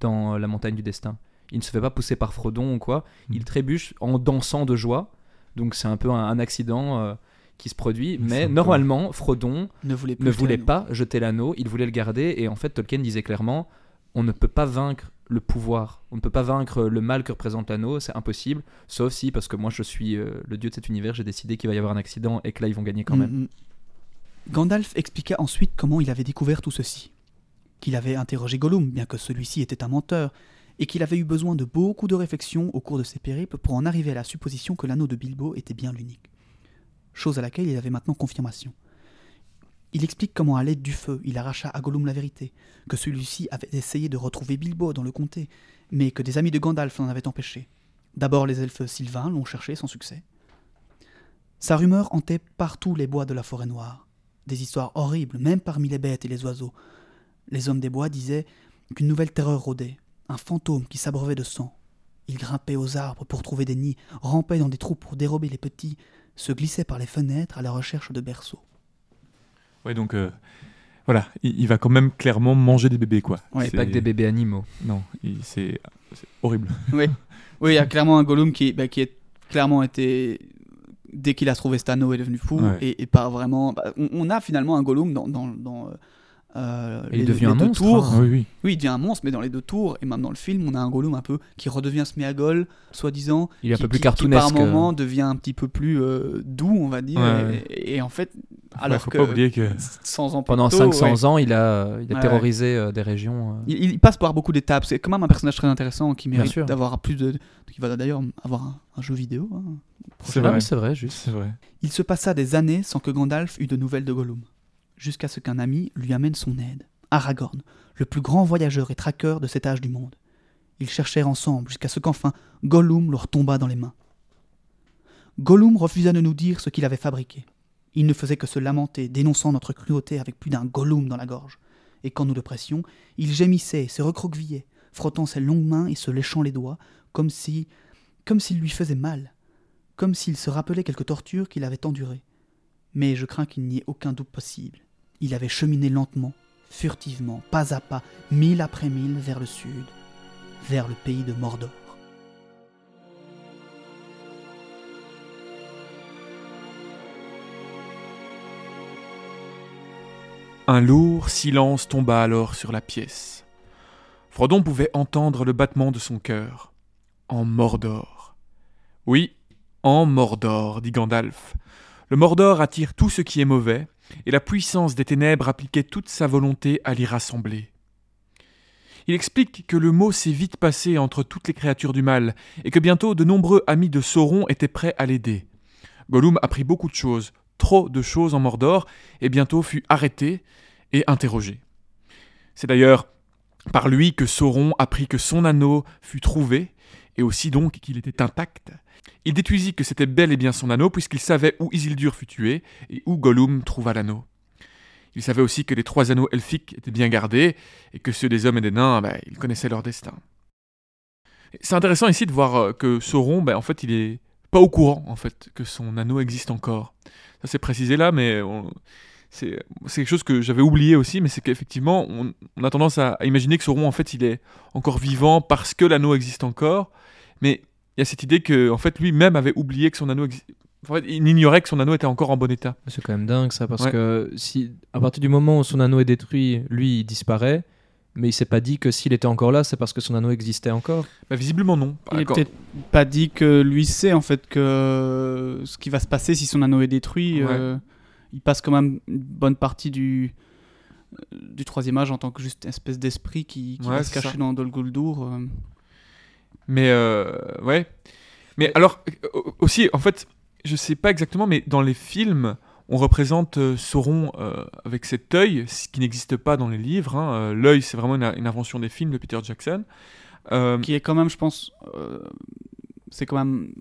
dans la montagne du destin, il ne se fait pas pousser par Frodon ou quoi. Il Mm. trébuche en dansant de joie. Donc c'est un peu un, un accident euh, qui se produit. Mais normalement, Frodon ne voulait, ne pas jeter l'anneau, il voulait le garder, et en fait Tolkien disait clairement, on ne peut pas vaincre le pouvoir, on ne peut pas vaincre le mal que représente l'anneau, c'est impossible, sauf si, parce que moi je suis euh, le dieu de cet univers, j'ai décidé qu'il va y avoir un accident et que là ils vont gagner quand même. Mm, mm. Gandalf expliqua ensuite comment il avait découvert tout ceci. Qu'il avait interrogé Gollum, bien que celui-ci était un menteur, et qu'il avait eu besoin de beaucoup de réflexions au cours de ses périples pour en arriver à la supposition que l'anneau de Bilbo était bien l'unique. Chose à laquelle il avait maintenant confirmation. Il explique comment, à l'aide du feu, il arracha à Gollum la vérité, que celui-ci avait essayé de retrouver Bilbo dans le comté, mais que des amis de Gandalf l'en avaient empêché. D'abord les elfes sylvains l'ont cherché sans succès. Sa rumeur hantait partout les bois de la forêt noire. Des histoires horribles, même parmi les bêtes et les oiseaux. Les hommes des bois disaient qu'une nouvelle terreur rôdait, un fantôme qui s'abreuvait de sang. Il grimpait aux arbres pour trouver des nids, rampait dans des trous pour dérober les petits, se glissait par les fenêtres à la recherche de berceaux. Ouais, donc euh, voilà, il, il va quand même clairement manger des bébés, quoi. Ouais, C'est- Pas que des bébés animaux. Non, c'est horrible. Oui, oui, il y a clairement un Gollum qui, bah, qui est clairement été dès qu'il a trouvé anneau est devenu fou Ouais. et, et pas vraiment. bah, on, on a finalement un Gollum dans, dans, dans, euh, Il les, devient les un deux monstre, tours. hein. Oui, oui. Oui, il devient un monstre, mais dans les deux tours, et même dans le film, on a un Gollum un peu qui redevient Sméagol, soi-disant. Il est un peu plus qui- qui, cartoonesque. par moment devient un petit peu plus euh, doux, on va dire. Ouais, et, et en fait, Ouais, alors faut que pas oublier que 100 ans plus Pendant tôt, 500 ouais, ans, il a, il a Ouais, terrorisé euh, des régions. euh. il, il passe par beaucoup d'étapes. C'est quand même un personnage très intéressant qui mérite d'avoir plus de. qui va d'ailleurs avoir un, un jeu vidéo. hein. c'est Ah vrai. oui, c'est vrai, juste. C'est vrai. Il se passa des années sans que Gandalf eût de nouvelles de Gollum, jusqu'à ce qu'un ami lui amène son aide, Aragorn, le plus grand voyageur et traqueur de cet âge du monde. Ils cherchèrent ensemble jusqu'à ce qu'enfin Gollum leur tomba dans les mains. Gollum refusa de nous dire ce qu'il avait fabriqué. Il ne faisait que se lamenter, dénonçant notre cruauté avec plus d'un Gollum dans la gorge. Et quand nous le pressions, il gémissait, se recroquevillait, frottant ses longues mains et se léchant les doigts, comme si, comme s'il lui faisait mal, comme s'il se rappelait quelque torture qu'il avait endurée. Mais je crains qu'il n'y ait aucun doute possible. Il avait cheminé lentement, furtivement, pas à pas, mille après mille vers le sud, vers le pays de Mordor. Un lourd silence tomba alors sur la pièce. Frodon pouvait entendre le battement de son cœur. En Mordor. Oui, en Mordor, dit Gandalf. Le Mordor attire tout ce qui est mauvais, et la puissance des ténèbres appliquait toute sa volonté à l'y rassembler. Il explique que le mot s'est vite passé entre toutes les créatures du mal, et que bientôt de nombreux amis de Sauron étaient prêts à l'aider. Gollum apprit beaucoup de choses, trop de choses en Mordor, et bientôt fut arrêté et interrogé. C'est d'ailleurs par lui que Sauron apprit que son anneau fut trouvé, et aussi donc qu'il était intact. Il déduisit que c'était bel et bien son anneau, puisqu'il savait où Isildur fut tué, et où Gollum trouva l'anneau. Il savait aussi que les trois anneaux elfiques étaient bien gardés, et que ceux des hommes et des nains, ben, ils connaissaient leur destin. C'est intéressant ici de voir euh, que Sauron, ben, en fait, il est pas au courant, en fait, que son anneau existe encore. Ça c'est précisé là, mais c'est quelque chose que j'avais oublié aussi, mais c'est qu'effectivement, on, on a tendance à, à imaginer que Sauron, en fait, il est encore vivant parce que l'anneau existe encore, mais il y a cette idée que, en fait, lui-même avait oublié que son anneau existait. En fait, il ignorait que son anneau était encore en bon état. C'est quand même dingue ça, parce Ouais. que si, à partir du moment où son anneau est détruit, lui il disparaît, mais il s'est pas dit que s'il était encore là, c'est parce que son anneau existait encore. Bah, visiblement non. Il n'est peut-être pas dit que lui sait en fait que ce qui va se passer si son anneau est détruit. Ouais. euh, il passe quand même une bonne partie du du troisième âge en tant que juste espèce d'esprit qui, qui Ouais, va se cacher ça. dans Dol Guldur. euh. Mais euh, ouais. Mais alors euh, aussi, en fait, je sais pas exactement, mais dans les films, on représente euh, Sauron euh, avec cet œil, ce qui n'existe pas dans les livres. hein. L'œil, c'est vraiment une, une invention des films de Peter Jackson. Qui est quand même, je pense, c'est quand même,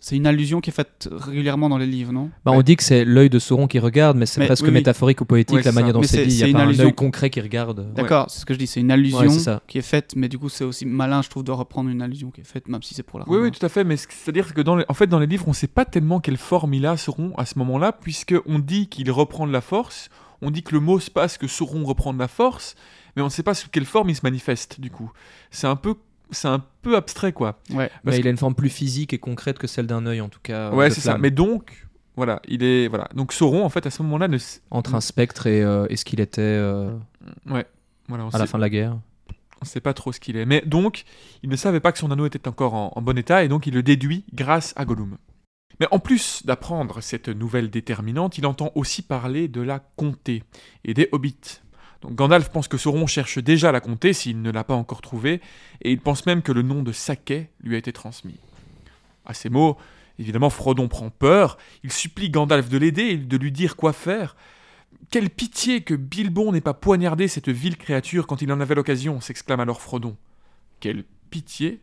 c'est une allusion qui est faite régulièrement dans les livres, non? Bah, Ouais. On dit que c'est l'œil de Sauron qui regarde, mais c'est Mais presque oui, oui. métaphorique ou poétique Ouais, la manière ça. dont c'est dit. Il une a pas un allusion- œil concret qui regarde. D'accord, c'est ce que je dis, c'est une allusion Ouais, c'est ça. qui est faite, mais du coup c'est aussi malin, je trouve, de reprendre une allusion qui est faite, même si c'est pour la Oui, oui, tout à fait. Mais c'est-à-dire que dans les, en fait, dans les livres, on ne sait pas tellement quelle forme il a, Sauron, à ce moment-là, puisque on dit qu'il reprend de la force. On dit que le mot se passe que Sauron reprend de la force, mais on ne sait pas sous quelle forme il se manifeste. Du coup, c'est un peu, c'est un peu abstrait, quoi. Ouais. Mais il a une forme plus physique et concrète que celle d'un œil en tout cas. ouais, de c'est ça. Mais donc, voilà, il est, voilà. Donc Sauron, en fait, à ce moment-là, ne, Entre un spectre et, euh, et ce qu'il était euh, ouais, voilà, on à la fin de la guerre. On ne sait pas trop ce qu'il est. Mais donc, il ne savait pas que son anneau était encore en, en bon état, et donc il le déduit grâce à Gollum. Mais en plus d'apprendre cette nouvelle déterminante, il entend aussi parler de la comté et des hobbits. Donc Gandalf pense que Sauron cherche déjà la comté s'il ne l'a pas encore trouvée, et il pense même que le nom de Saquet lui a été transmis. À ces mots, évidemment, Frodon prend peur, il supplie Gandalf de l'aider de lui dire quoi faire. Quelle pitié que Bilbon n'ait pas poignardé cette vile créature quand il en avait l'occasion, s'exclame alors Frodon. Quelle pitié?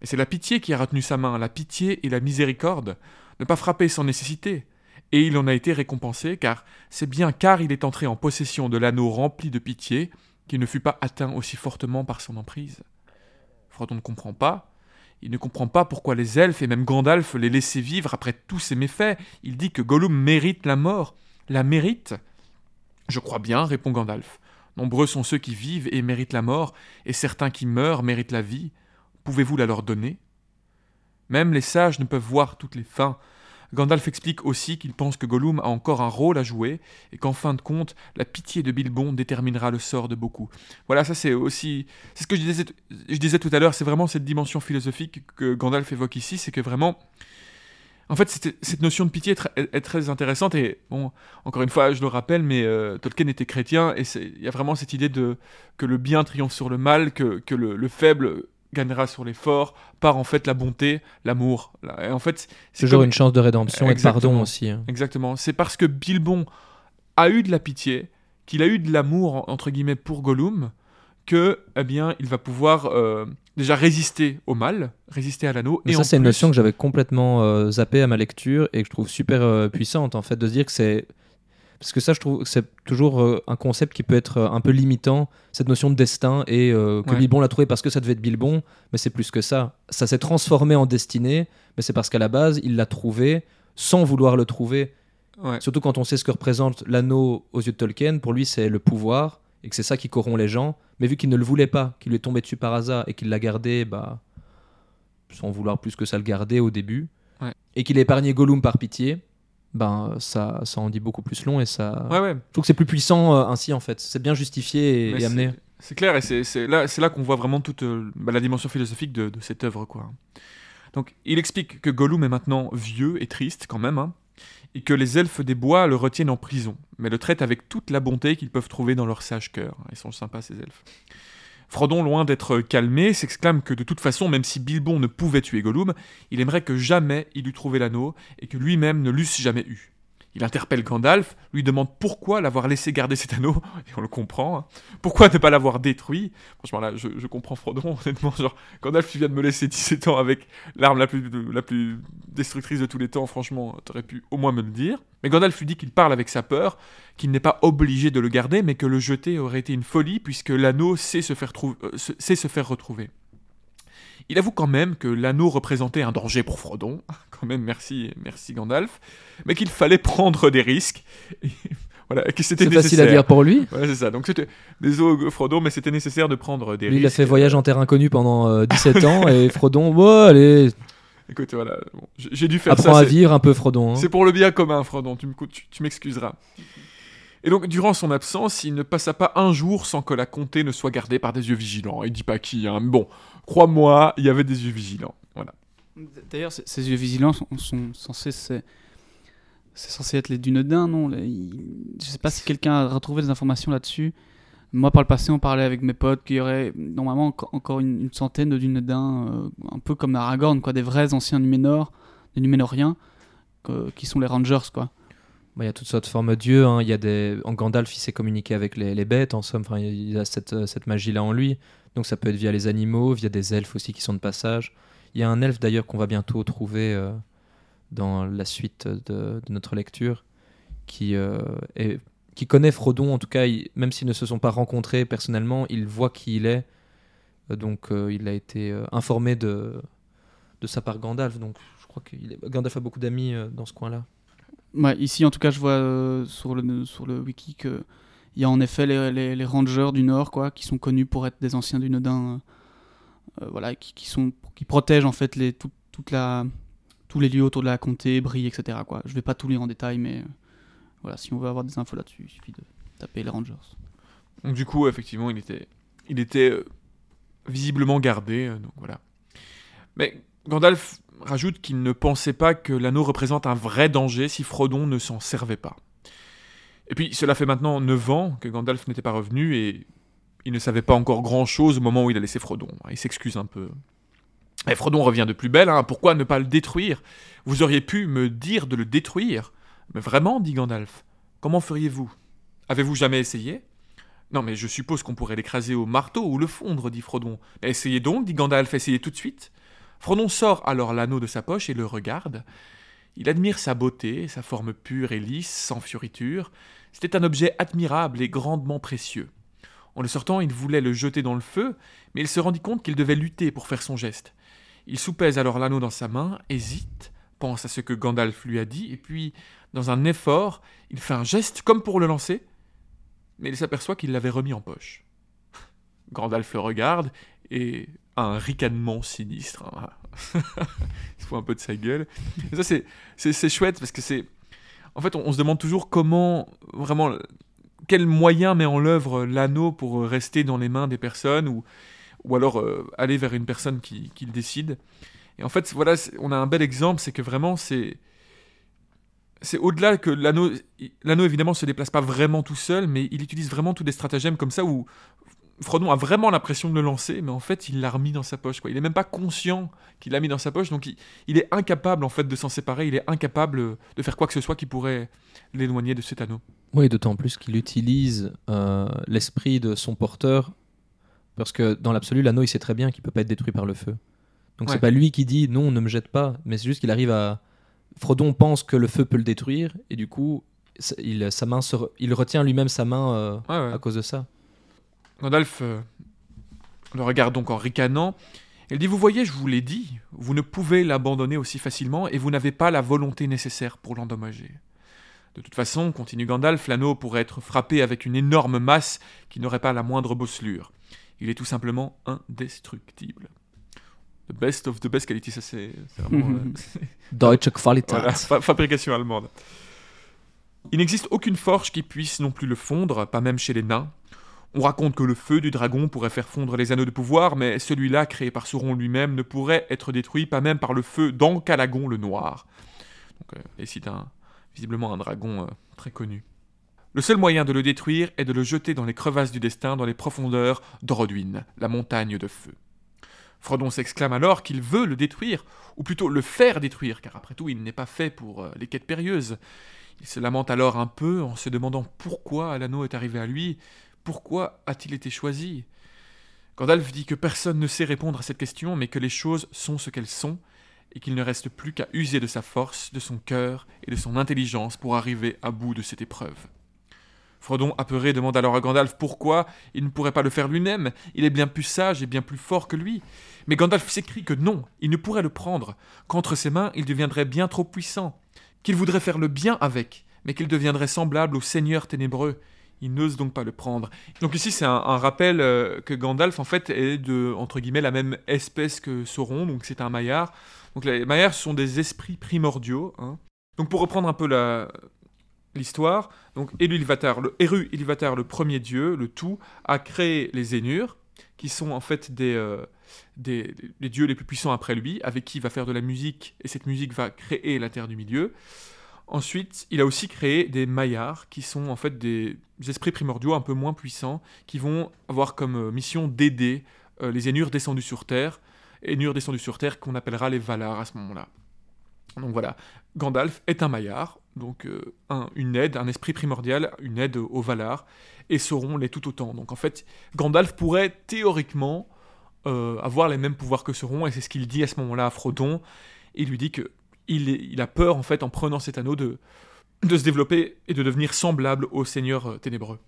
Mais c'est la pitié qui a retenu sa main, la pitié et la miséricorde, ne pas frapper sans nécessité. Et il en a été récompensé, car c'est bien car il est entré en possession de l'anneau rempli de pitié qu'il ne fut pas atteint aussi fortement par son emprise. Frodon ne comprend pas. Il ne comprend pas pourquoi les elfes et même Gandalf les laissaient vivre après tous ces méfaits. Il dit que Gollum mérite la mort. La mérite Je crois bien, répond Gandalf. Nombreux sont ceux qui vivent et méritent la mort, et certains qui meurent méritent la vie. Pouvez-vous la leur donner? Même les sages ne peuvent voir toutes les fins. Gandalf explique aussi qu'il pense que Gollum a encore un rôle à jouer, et qu'en fin de compte, la pitié de Bilbon déterminera le sort de beaucoup. Voilà, ça c'est aussi... C'est ce que je disais, tout à l'heure, c'est vraiment cette dimension philosophique que Gandalf évoque ici, c'est que vraiment... En fait, cette, notion de pitié est, tr- est- est très intéressante et bon, encore une fois, je le rappelle, mais euh, Tolkien était chrétien et il y a vraiment cette idée de que le bien triomphe sur le mal, que, que le faible gagnera sur les forts, par en fait la bonté, l'amour. En fait, c'est Toujours comme- une chance de rédemption et de Exactement. pardon aussi. hein. Exactement. C'est parce que Bilbon a eu de la pitié, qu'il a eu de l'amour en- entre guillemets pour Gollum, que eh bien il va pouvoir euh, déjà résister au mal, résister à l'anneau. Et ça, c'est une notion que j'avais complètement euh, zappée à ma lecture et que je trouve super euh, puissante, en fait, de se dire que c'est. Parce que ça, je trouve que c'est toujours euh, un concept qui peut être euh, un peu limitant, cette notion de destin, et euh, que Ouais. Bilbon l'a trouvé parce que ça devait être Bilbon, mais c'est plus que ça. Ça s'est transformé en destinée, mais c'est parce qu'à la base, il l'a trouvé sans vouloir le trouver. Ouais. Surtout quand on sait ce que représente l'anneau aux yeux de Tolkien, pour lui, c'est le pouvoir, et que c'est ça qui corrompt les gens. Mais vu qu'il ne le voulait pas, qu'il lui est tombé dessus par hasard, et qu'il l'a gardé, bah, sans vouloir plus que ça le garder au début, Ouais. et qu'il a épargné Gollum par pitié, ben ça, ça en dit beaucoup plus long et ça. Ouais, ouais. Je trouve que c'est plus puissant euh, ainsi en fait. C'est bien justifié et, et amené. C'est clair, et c'est là, là qu'on voit vraiment toute euh, la dimension philosophique de, de cette œuvre. Quoi. Donc, il explique que Gollum est maintenant vieux et triste quand même, hein, et que les elfes des bois le retiennent en prison, mais le traitent avec toute la bonté qu'ils peuvent trouver dans leur sage cœur. Ils sont sympas, ces elfes. Frodon, loin d'être calmé, s'exclame que de toute façon, même si Bilbon ne pouvait tuer Gollum, il aimerait que jamais il eût trouvé l'anneau, et que lui-même ne l'eusse jamais eu. Il interpelle Gandalf, lui demande pourquoi l'avoir laissé garder cet anneau, et on le comprend. hein. Pourquoi ne pas l'avoir détruit? Franchement, là, je, comprends Frodon, honnêtement. Genre, Gandalf, tu viens de me laisser 17 ans avec l'arme la plus, destructrice de tous les temps. Franchement, t'aurais pu au moins me le dire. Mais Gandalf lui dit qu'il parle avec sa peur, qu'il n'est pas obligé de le garder, mais que le jeter aurait été une folie, puisque l'anneau sait se faire, euh, se- sait se faire retrouver. Il avoue quand même que l'anneau représentait un danger pour Frodon. Quand même, merci, merci Gandalf. Mais qu'il fallait prendre des risques. Et voilà, que c'était nécessaire. facile à dire pour lui. C'est ça. Donc c'était désolé Frodon, mais c'était nécessaire de prendre des Lui, risques. il a fait voyage en terre inconnue pendant euh, 17 ans et Frodon, bon, allez, Écoute, voilà, bon, j'ai dû faire apprends ça. à c'est- vivre un peu, Frodon. hein. C'est pour le bien commun, Frodon. Tu me- tu- tu m'excuseras. Et donc, durant son absence, il ne passa pas un jour sans que la comté ne soit gardée par des yeux vigilants. Il dit pas qui, hein. bon, crois-moi, il y avait des yeux vigilants. Voilà. D'ailleurs, ces- ces yeux vigilants sont, sont censés. C'est c'est censé être les Dunedins, non? Les- Je sais pas si quelqu'un a retrouvé des informations là-dessus. Moi, par le passé, on parlait avec mes potes qu'il y aurait normalement enco- encore une, une centaine de Dunedins, euh, un peu comme Aragorn, quoi, des vrais anciens Numénor, des Numénoriens, que- qui sont les Rangers, quoi. Bah, Il y a toutes sortes de formes d'yeux. hein. Il y a des... En Gandalf, il sait communiquer avec les, les bêtes, en somme. Enfin, il a cette, euh, cette magie-là en lui. Donc ça peut être via les animaux, via des elfes aussi qui sont de passage. Il y a un elfe d'ailleurs qu'on va bientôt trouver euh, dans la suite de, notre lecture, qui, euh, qui connaît Frodon. En tout cas, même s'ils ne se sont pas rencontrés personnellement, il voit qui il est. Euh, Donc il a été informé de, ça par Gandalf. Donc je crois que Gandalf a beaucoup d'amis dans ce coin-là. Ici, en tout cas, je vois sur le wiki que il y a en effet les, Rangers du Nord, quoi, qui sont connus pour être des anciens Dunedins, euh, euh, voilà, qui, qui protègent en fait les, tous les lieux autour de la comté, Brie, etc. Quoi. Je vais pas tout lire en détail, mais euh, voilà, si on veut avoir des infos là-dessus, il suffit de taper les Rangers. Donc, du coup, effectivement, il était, visiblement gardé. donc voilà. Mais Gandalf rajoute qu'il ne pensait pas que l'anneau représente un vrai danger si Frodon ne s'en servait pas. Et puis, cela fait maintenant 9 ans que Gandalf n'était pas revenu et il ne savait pas encore grand-chose au moment où il a laissé Frodon. Il s'excuse un peu. Et Frodon revient de plus belle, hein, pourquoi ne pas le détruire? Vous auriez pu me dire de le détruire. Mais vraiment, dit Gandalf, comment feriez-vous? Avez-vous jamais essayé? Non, mais je suppose qu'on pourrait l'écraser au marteau ou le fondre, dit Frodon. Essayez donc, dit Gandalf, essayez tout de suite. Frodon sort alors l'anneau de sa poche et le regarde. Il admire sa beauté, sa forme pure et lisse, sans fioriture. C'était un objet admirable et grandement précieux. En le sortant, il voulait le jeter dans le feu, mais il se rendit compte qu'il devait lutter pour faire son geste. Il soupèse alors l'anneau dans sa main, hésite, pense à ce que Gandalf lui a dit, et puis, dans un effort, il fait un geste comme pour le lancer, mais il s'aperçoit qu'il l'avait remis en poche. Gandalf le regarde et un ricanement sinistre. hein. il se fout un peu de sa gueule. Et ça, c'est, c'est, chouette parce que c'est. En fait, on, se demande toujours comment, vraiment, quel moyen met en œuvre l'anneau pour rester dans les mains des personnes ou, ou alors euh, aller vers une personne qui, qui le décide. Et en fait, voilà, on a un bel exemple, c'est que vraiment, c'est c'est au-delà que l'anneau, l'anneau évidemment se déplace pas vraiment tout seul, mais il utilise vraiment tous des stratagèmes comme ça où Frodon a vraiment l'impression de le lancer, mais en fait il l'a remis dans sa poche. Quoi. Il est même pas conscient qu'il l'a mis dans sa poche, donc il, il est incapable en fait de s'en séparer. Il est incapable de faire quoi que ce soit qui pourrait l'éloigner de cet anneau. Oui, d'autant plus qu'il utilise euh, l'esprit de son porteur, parce que dans l'absolu, l'anneau, il sait très bien qu'il peut pas être détruit par le feu. Donc Ouais. c'est pas lui qui dit non, ne me jette pas, mais c'est juste qu'il arrive à. Frodon pense que le feu peut le détruire, et du coup, il, sa main se re- il retient lui-même sa main euh, Ouais, ouais. à cause de ça. Gandalf euh, le regarde donc en ricanant. Elle dit Vous voyez, je vous l'ai dit, vous ne pouvez l'abandonner aussi facilement et vous n'avez pas la volonté nécessaire pour l'endommager. De toute façon, continue Gandalf, l'anneau pourrait être frappé avec une énorme masse qui n'aurait pas la moindre bosselure. Il est tout simplement indestructible. The best of the best quality, ça c'est euh, Deutsche Qualität. Voilà, fa- fabrication allemande. Il n'existe aucune forge qui puisse non plus le fondre, pas même chez les nains. On raconte que le feu du dragon pourrait faire fondre les anneaux de pouvoir, mais celui-là, créé par Sauron lui-même, ne pourrait être détruit, pas même par le feu d'Ancalagon le Noir. Euh, et c'est visiblement un dragon euh, très connu. Le seul moyen de le détruire est de le jeter dans les crevasses du destin, dans les profondeurs d'Oroduin, la montagne de feu. Frodon s'exclame alors qu'il veut le détruire, ou plutôt le faire détruire, car après tout, il n'est pas fait pour euh, les quêtes périlleuses. Il se lamente alors un peu en se demandant pourquoi l'anneau est arrivé à lui, pourquoi a-t-il été choisi? Gandalf dit que personne ne sait répondre à cette question, mais que les choses sont ce qu'elles sont, et qu'il ne reste plus qu'à user de sa force, de son cœur et de son intelligence pour arriver à bout de cette épreuve. Frodon, apeuré, demande alors à Gandalf pourquoi il ne pourrait pas le faire lui-même. Il est bien plus sage et bien plus fort que lui. Mais Gandalf s'écrie que non, il ne pourrait le prendre, qu'entre ses mains il deviendrait bien trop puissant, qu'il voudrait faire le bien avec, mais qu'il deviendrait semblable au Seigneur ténébreux. Il n'ose donc pas le prendre. Donc ici c'est un, rappel euh, que Gandalf en fait est de entre guillemets la même espèce que Sauron, donc c'est un Maillard. Donc les Maillards sont des esprits primordiaux. hein. Donc pour reprendre un peu la l'histoire, donc Eru-Ilúvatar, le Eru Ilúvatar, le premier dieu, le tout, a créé les Ainur, qui sont en fait des, euh, des, les dieux les plus puissants après lui, avec qui il va faire de la musique, et cette musique va créer la Terre du Milieu. Ensuite, il a aussi créé des Maillards, qui sont en fait des esprits primordiaux un peu moins puissants, qui vont avoir comme euh, mission d'aider euh, les Ainur descendus sur Terre, Ainur descendus sur Terre qu'on appellera les Valar à ce moment-là. Donc voilà, Gandalf est un Maillard, donc euh, un- une aide, un esprit primordial, une aide aux Valar, et Sauron l'est tout autant. Donc en fait, Gandalf pourrait théoriquement avoir les mêmes pouvoirs que Sauron, et c'est ce qu'il dit à ce moment-là à Frodon. Il lui dit que il, est- il a peur en fait en prenant cet anneau de, de se développer et de devenir semblable au Seigneur euh, ténébreux.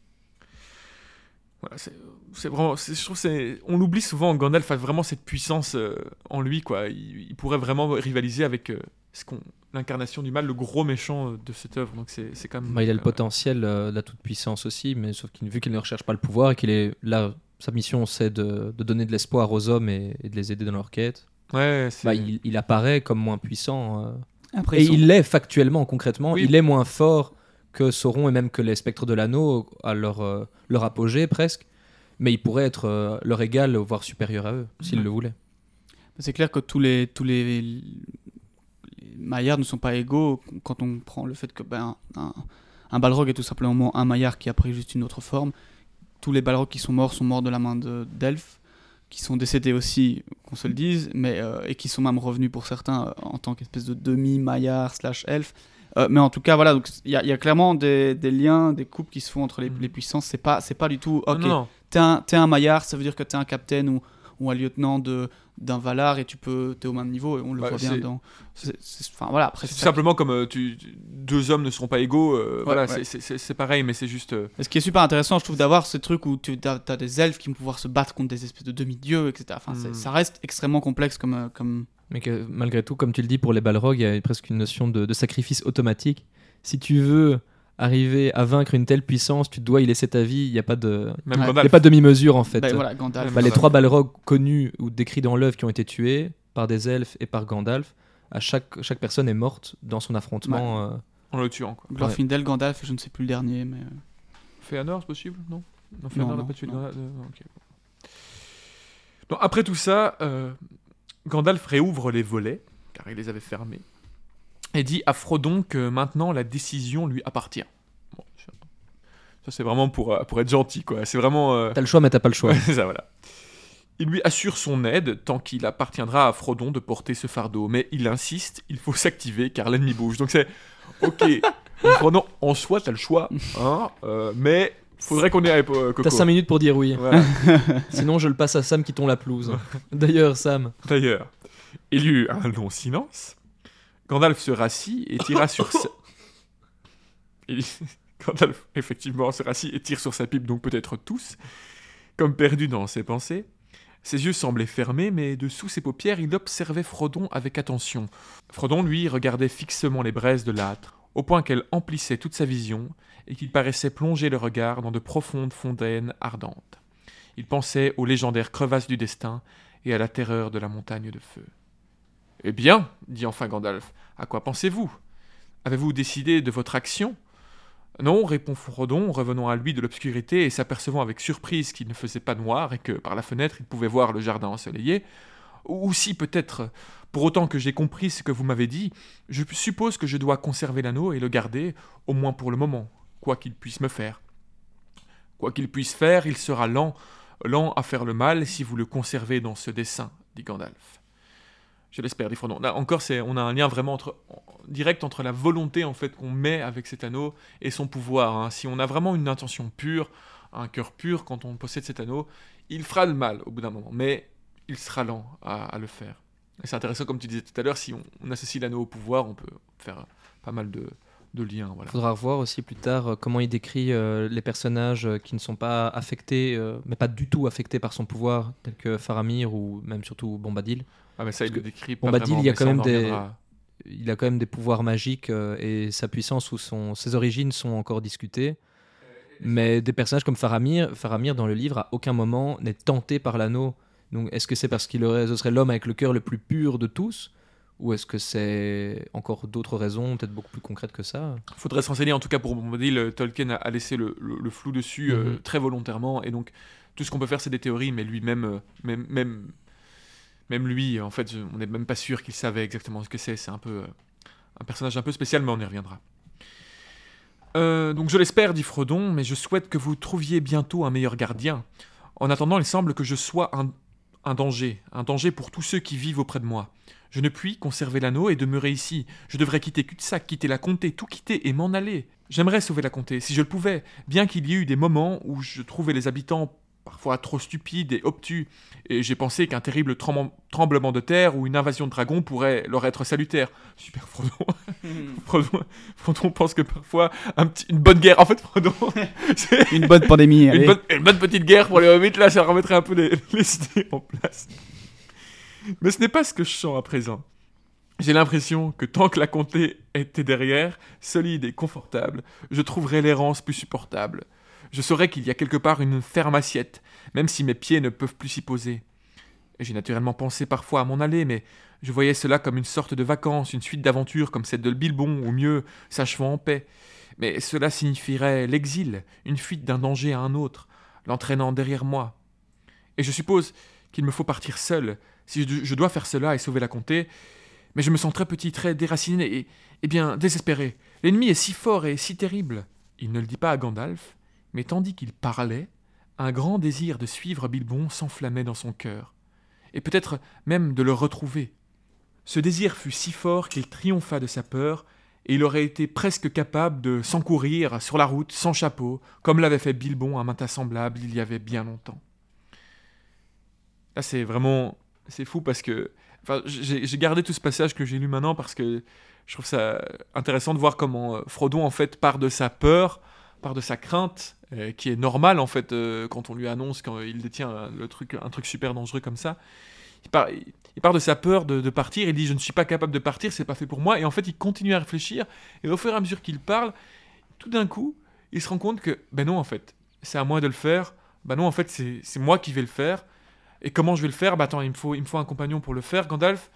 Voilà, c'est vraiment, je trouve c'est, on l'oublie souvent. Gandalf a vraiment cette puissance euh, en lui, quoi. Il, il pourrait vraiment rivaliser avec euh, ce qu'on, l'incarnation du mal, le gros méchant de cette œuvre. Donc c'est, c'est quand même. Bah, il a le potentiel euh, de la toute-puissance aussi, mais sauf qu'il vu qu'il ne recherche pas le pouvoir et qu'il est là, sa mission c'est de, de donner de l'espoir aux hommes et, et de les aider dans leur quête. Ouais. Bah, il, il apparaît comme moins puissant. Après, et sont- il l'est factuellement, concrètement. Oui. Il est moins fort que Sauron et même que les spectres de l'anneau à leur, euh, leur apogée presque. Mais il pourrait être euh, leur égal, voire supérieur à eux, s'il Ouais. le voulait. C'est clair que tous les, tous les, les maillards ne sont pas égaux quand on prend le fait que ben, un, un balrog est tout simplement un maillard qui a pris juste une autre forme. Tous les balrogs qui sont morts sont morts de la main de- d'elfes, qui sont décédés aussi, qu'on se le dise, mais, euh, et qui sont même revenus pour certains euh, en tant qu'espèce de demi-maillard slash elfe. Euh, mais en tout cas, voilà, donc il y, a- il y a clairement des, des liens, des coupes qui se font entre les, les puissances. C'est pas, c'est pas du tout, ok, t'es un, t'es un maillard, ça veut dire que t'es un capitaine ou, ou un lieutenant de d'un Valar et tu peux t'es au même niveau et on le Bah, voit bien dans enfin voilà après C'est simplement comme euh, tu, deux hommes ne seront pas égaux. euh, voilà, ouais. c'est- c'est- c'est c'est pareil, mais c'est juste. euh, ce qui est super intéressant je trouve d'avoir ce truc où tu as, des elfes qui vont pouvoir se battre contre des espèces de demi-dieux etc enfin c'est- Mm. ça reste extrêmement complexe comme euh, comme Mais que malgré tout, comme tu le dis, pour les Balrogs, il y a presque une notion de, de sacrifice automatique. Si tu veux arriver à vaincre une telle puissance, tu dois y laisser ta vie. Il n'y a pas de, Même Ouais. il y a Gandalf. pas de demi-mesure en fait. voilà Gandalf Bah, les trois Balrogs connus ou décrits dans l'œuvre qui ont été tués par des elfes et par Gandalf, à chaque, chaque personne est morte dans son affrontement. euh, En le tuant, quoi. Glorfindel Gandalf je ne sais plus le dernier mais euh, Féanor, c'est possible Non? Non, Féanor n'a pas tué non. Gandalf euh, après tout ça, euh, Gandalf réouvre les volets, car il les avait fermés, et dit à Frodon que maintenant la décision lui appartient. Bon, ça, c'est vraiment pour, euh, pour être gentil, quoi. C'est vraiment. euh, T'as le choix, mais t'as pas le choix. Ça, voilà. Il lui assure son aide tant qu'il appartiendra à Frodon de porter ce fardeau, mais il insiste, il faut s'activer car l'ennemi bouge. Donc c'est ok. Frodon, en soi, t'as le choix, hein, euh, mais faudrait qu'on ait euh, Coco. T'as 5 minutes pour dire oui. Voilà. Sinon, je le passe à Sam qui tombe la pelouse. D'ailleurs, Sam, D'ailleurs, il y eut un long silence. Gandalf se rassit et tira sur sa... Gandalf, effectivement, se rassit et tire sur sa pipe, donc peut-être tous, comme perdu dans ses pensées. Ses yeux semblaient fermés, mais dessous ses paupières, il observait Frodon avec attention. Frodon, lui, regardait fixement les braises de l'âtre, au point qu'elles emplissaient toute sa vision, et qu'il paraissait plonger le regard dans de profondes fontaines ardentes. Il pensait aux légendaires crevasses du destin et à la terreur de la montagne de feu. Eh bien, dit enfin Gandalf, à quoi pensez-vous? Avez-vous décidé de votre action? Non, répond Frodon, revenant à lui de l'obscurité et s'apercevant avec surprise qu'il ne faisait pas noir et que par la fenêtre il pouvait voir le jardin ensoleillé. Ou si peut-être, pour autant que j'ai compris ce que vous m'avez dit, je suppose que je dois conserver l'anneau et le garder, au moins pour le moment, quoi qu'il puisse me faire. Quoi qu'il puisse faire, il sera lent, lent à faire le mal si vous le conservez dans ce dessein, dit Gandalf. Je l'espère, Frodon. Là encore, c'est, on a un lien vraiment direct entre la volonté en fait qu'on met avec cet anneau et son pouvoir. hein. Si on a vraiment une intention pure, un cœur pur quand on possède cet anneau, il fera le mal au bout d'un moment, mais il sera lent à, le faire. Et c'est intéressant, comme tu disais tout à l'heure, si on, associe l'anneau au pouvoir, on peut faire pas mal de, liens. Il faudra revoir aussi plus tard euh, comment il décrit euh, les personnages euh, qui ne sont pas affectés, mais pas du tout affectés par son pouvoir, tels que Faramir ou même surtout Bombadil. Ah, mais ça, il le décrit pas Bombadil, vraiment, il y a quand on même des-. Il a quand même des pouvoirs magiques euh, et sa puissance ou son, ses origines sont encore discutées. Mais des personnages comme Faramir, Faramir dans le livre à aucun moment n'est tenté par l'anneau. Donc est-ce que c'est parce qu'il aurait, ce serait l'homme avec le cœur le plus pur de tous ou est-ce que c'est encore d'autres raisons, peut-être beaucoup plus concrètes que ça? Faudrait se renseigner en tout cas pour Bombadil euh, Tolkien a, laissé le, le- le flou dessus euh, Mhm. très volontairement et donc tout ce qu'on peut faire c'est des théories mais lui-même même, même même lui en fait on n'est même pas sûr qu'il savait exactement ce que c'est c'est un peu euh, un personnage un peu spécial mais on y reviendra Euh, donc je l'espère dit Frodon mais je souhaite que vous trouviez bientôt un meilleur gardien en attendant il semble que je sois un, un danger un danger pour tous ceux qui vivent auprès de moi je ne puis conserver l'anneau et demeurer ici. Je devrais quitter Cul-de-sac, quitter la comté, tout quitter et m'en aller. J'aimerais sauver la comté, si je le pouvais, bien qu'il y ait eu des moments où je trouvais les habitants parfois trop stupides et obtus, et j'ai pensé qu'un terrible tremblement- tremblement de terre ou une invasion de dragons pourrait leur être salutaire. Super Frodon. Frodon, Frodon pense que parfois un petit- une bonne guerre. En fait, Frodon, Une bonne pandémie. une bonne, une bonne petite guerre pour les hobbits, là, ça remettrait un peu les, les idées en place. Mais ce n'est pas ce que je sens à présent. J'ai l'impression que tant que la comté était derrière, solide et confortable, je trouverais l'errance plus supportable. Je saurais qu'il y a quelque part une ferme assiette, même si mes pieds ne peuvent plus s'y poser. J'ai naturellement pensé parfois à m'en aller, mais je voyais cela comme une sorte de vacances, une suite d'aventures comme celle de Bilbon, ou mieux, s'achevant en paix. Mais cela signifierait l'exil, une fuite d'un danger à un autre, l'entraînant derrière moi. Et je suppose qu'il me faut partir seul, si je, dois faire cela et sauver la comté, mais je me sens très petit, très déraciné et, et bien désespéré. L'ennemi est si fort et si terrible. Il ne le dit pas à Gandalf, mais tandis qu'il parlait, un grand désir de suivre Bilbon s'enflammait dans son cœur, et peut-être même de le retrouver. Ce désir fut si fort qu'il triompha de sa peur, et il aurait été presque capable de s'encourir sur la route sans chapeau, comme l'avait fait Bilbon à main semblable il y avait bien longtemps. Là, c'est vraiment. C'est fou parce que. Enfin, j'ai j'ai gardé tout ce passage que j'ai lu maintenant parce que je trouve ça intéressant de voir comment euh, Frodon, en fait, part de sa peur, part de sa crainte, euh, qui est normale, en fait, euh, quand on lui annonce qu'il détient un, le truc, un truc super dangereux comme ça. Il part, de sa peur de, partir, il dit Je ne suis pas capable de partir, c'est pas fait pour moi. Et en fait, il continue à réfléchir, et au fur et à mesure qu'il parle, tout d'un coup, il se rend compte que, ben non, en fait, c'est à moi de le faire. Ben non, en fait, c'est moi qui vais le faire. Et comment je vais le faire? Bah attends, il me faut, il me faut un compagnon pour le faire, Gandalf.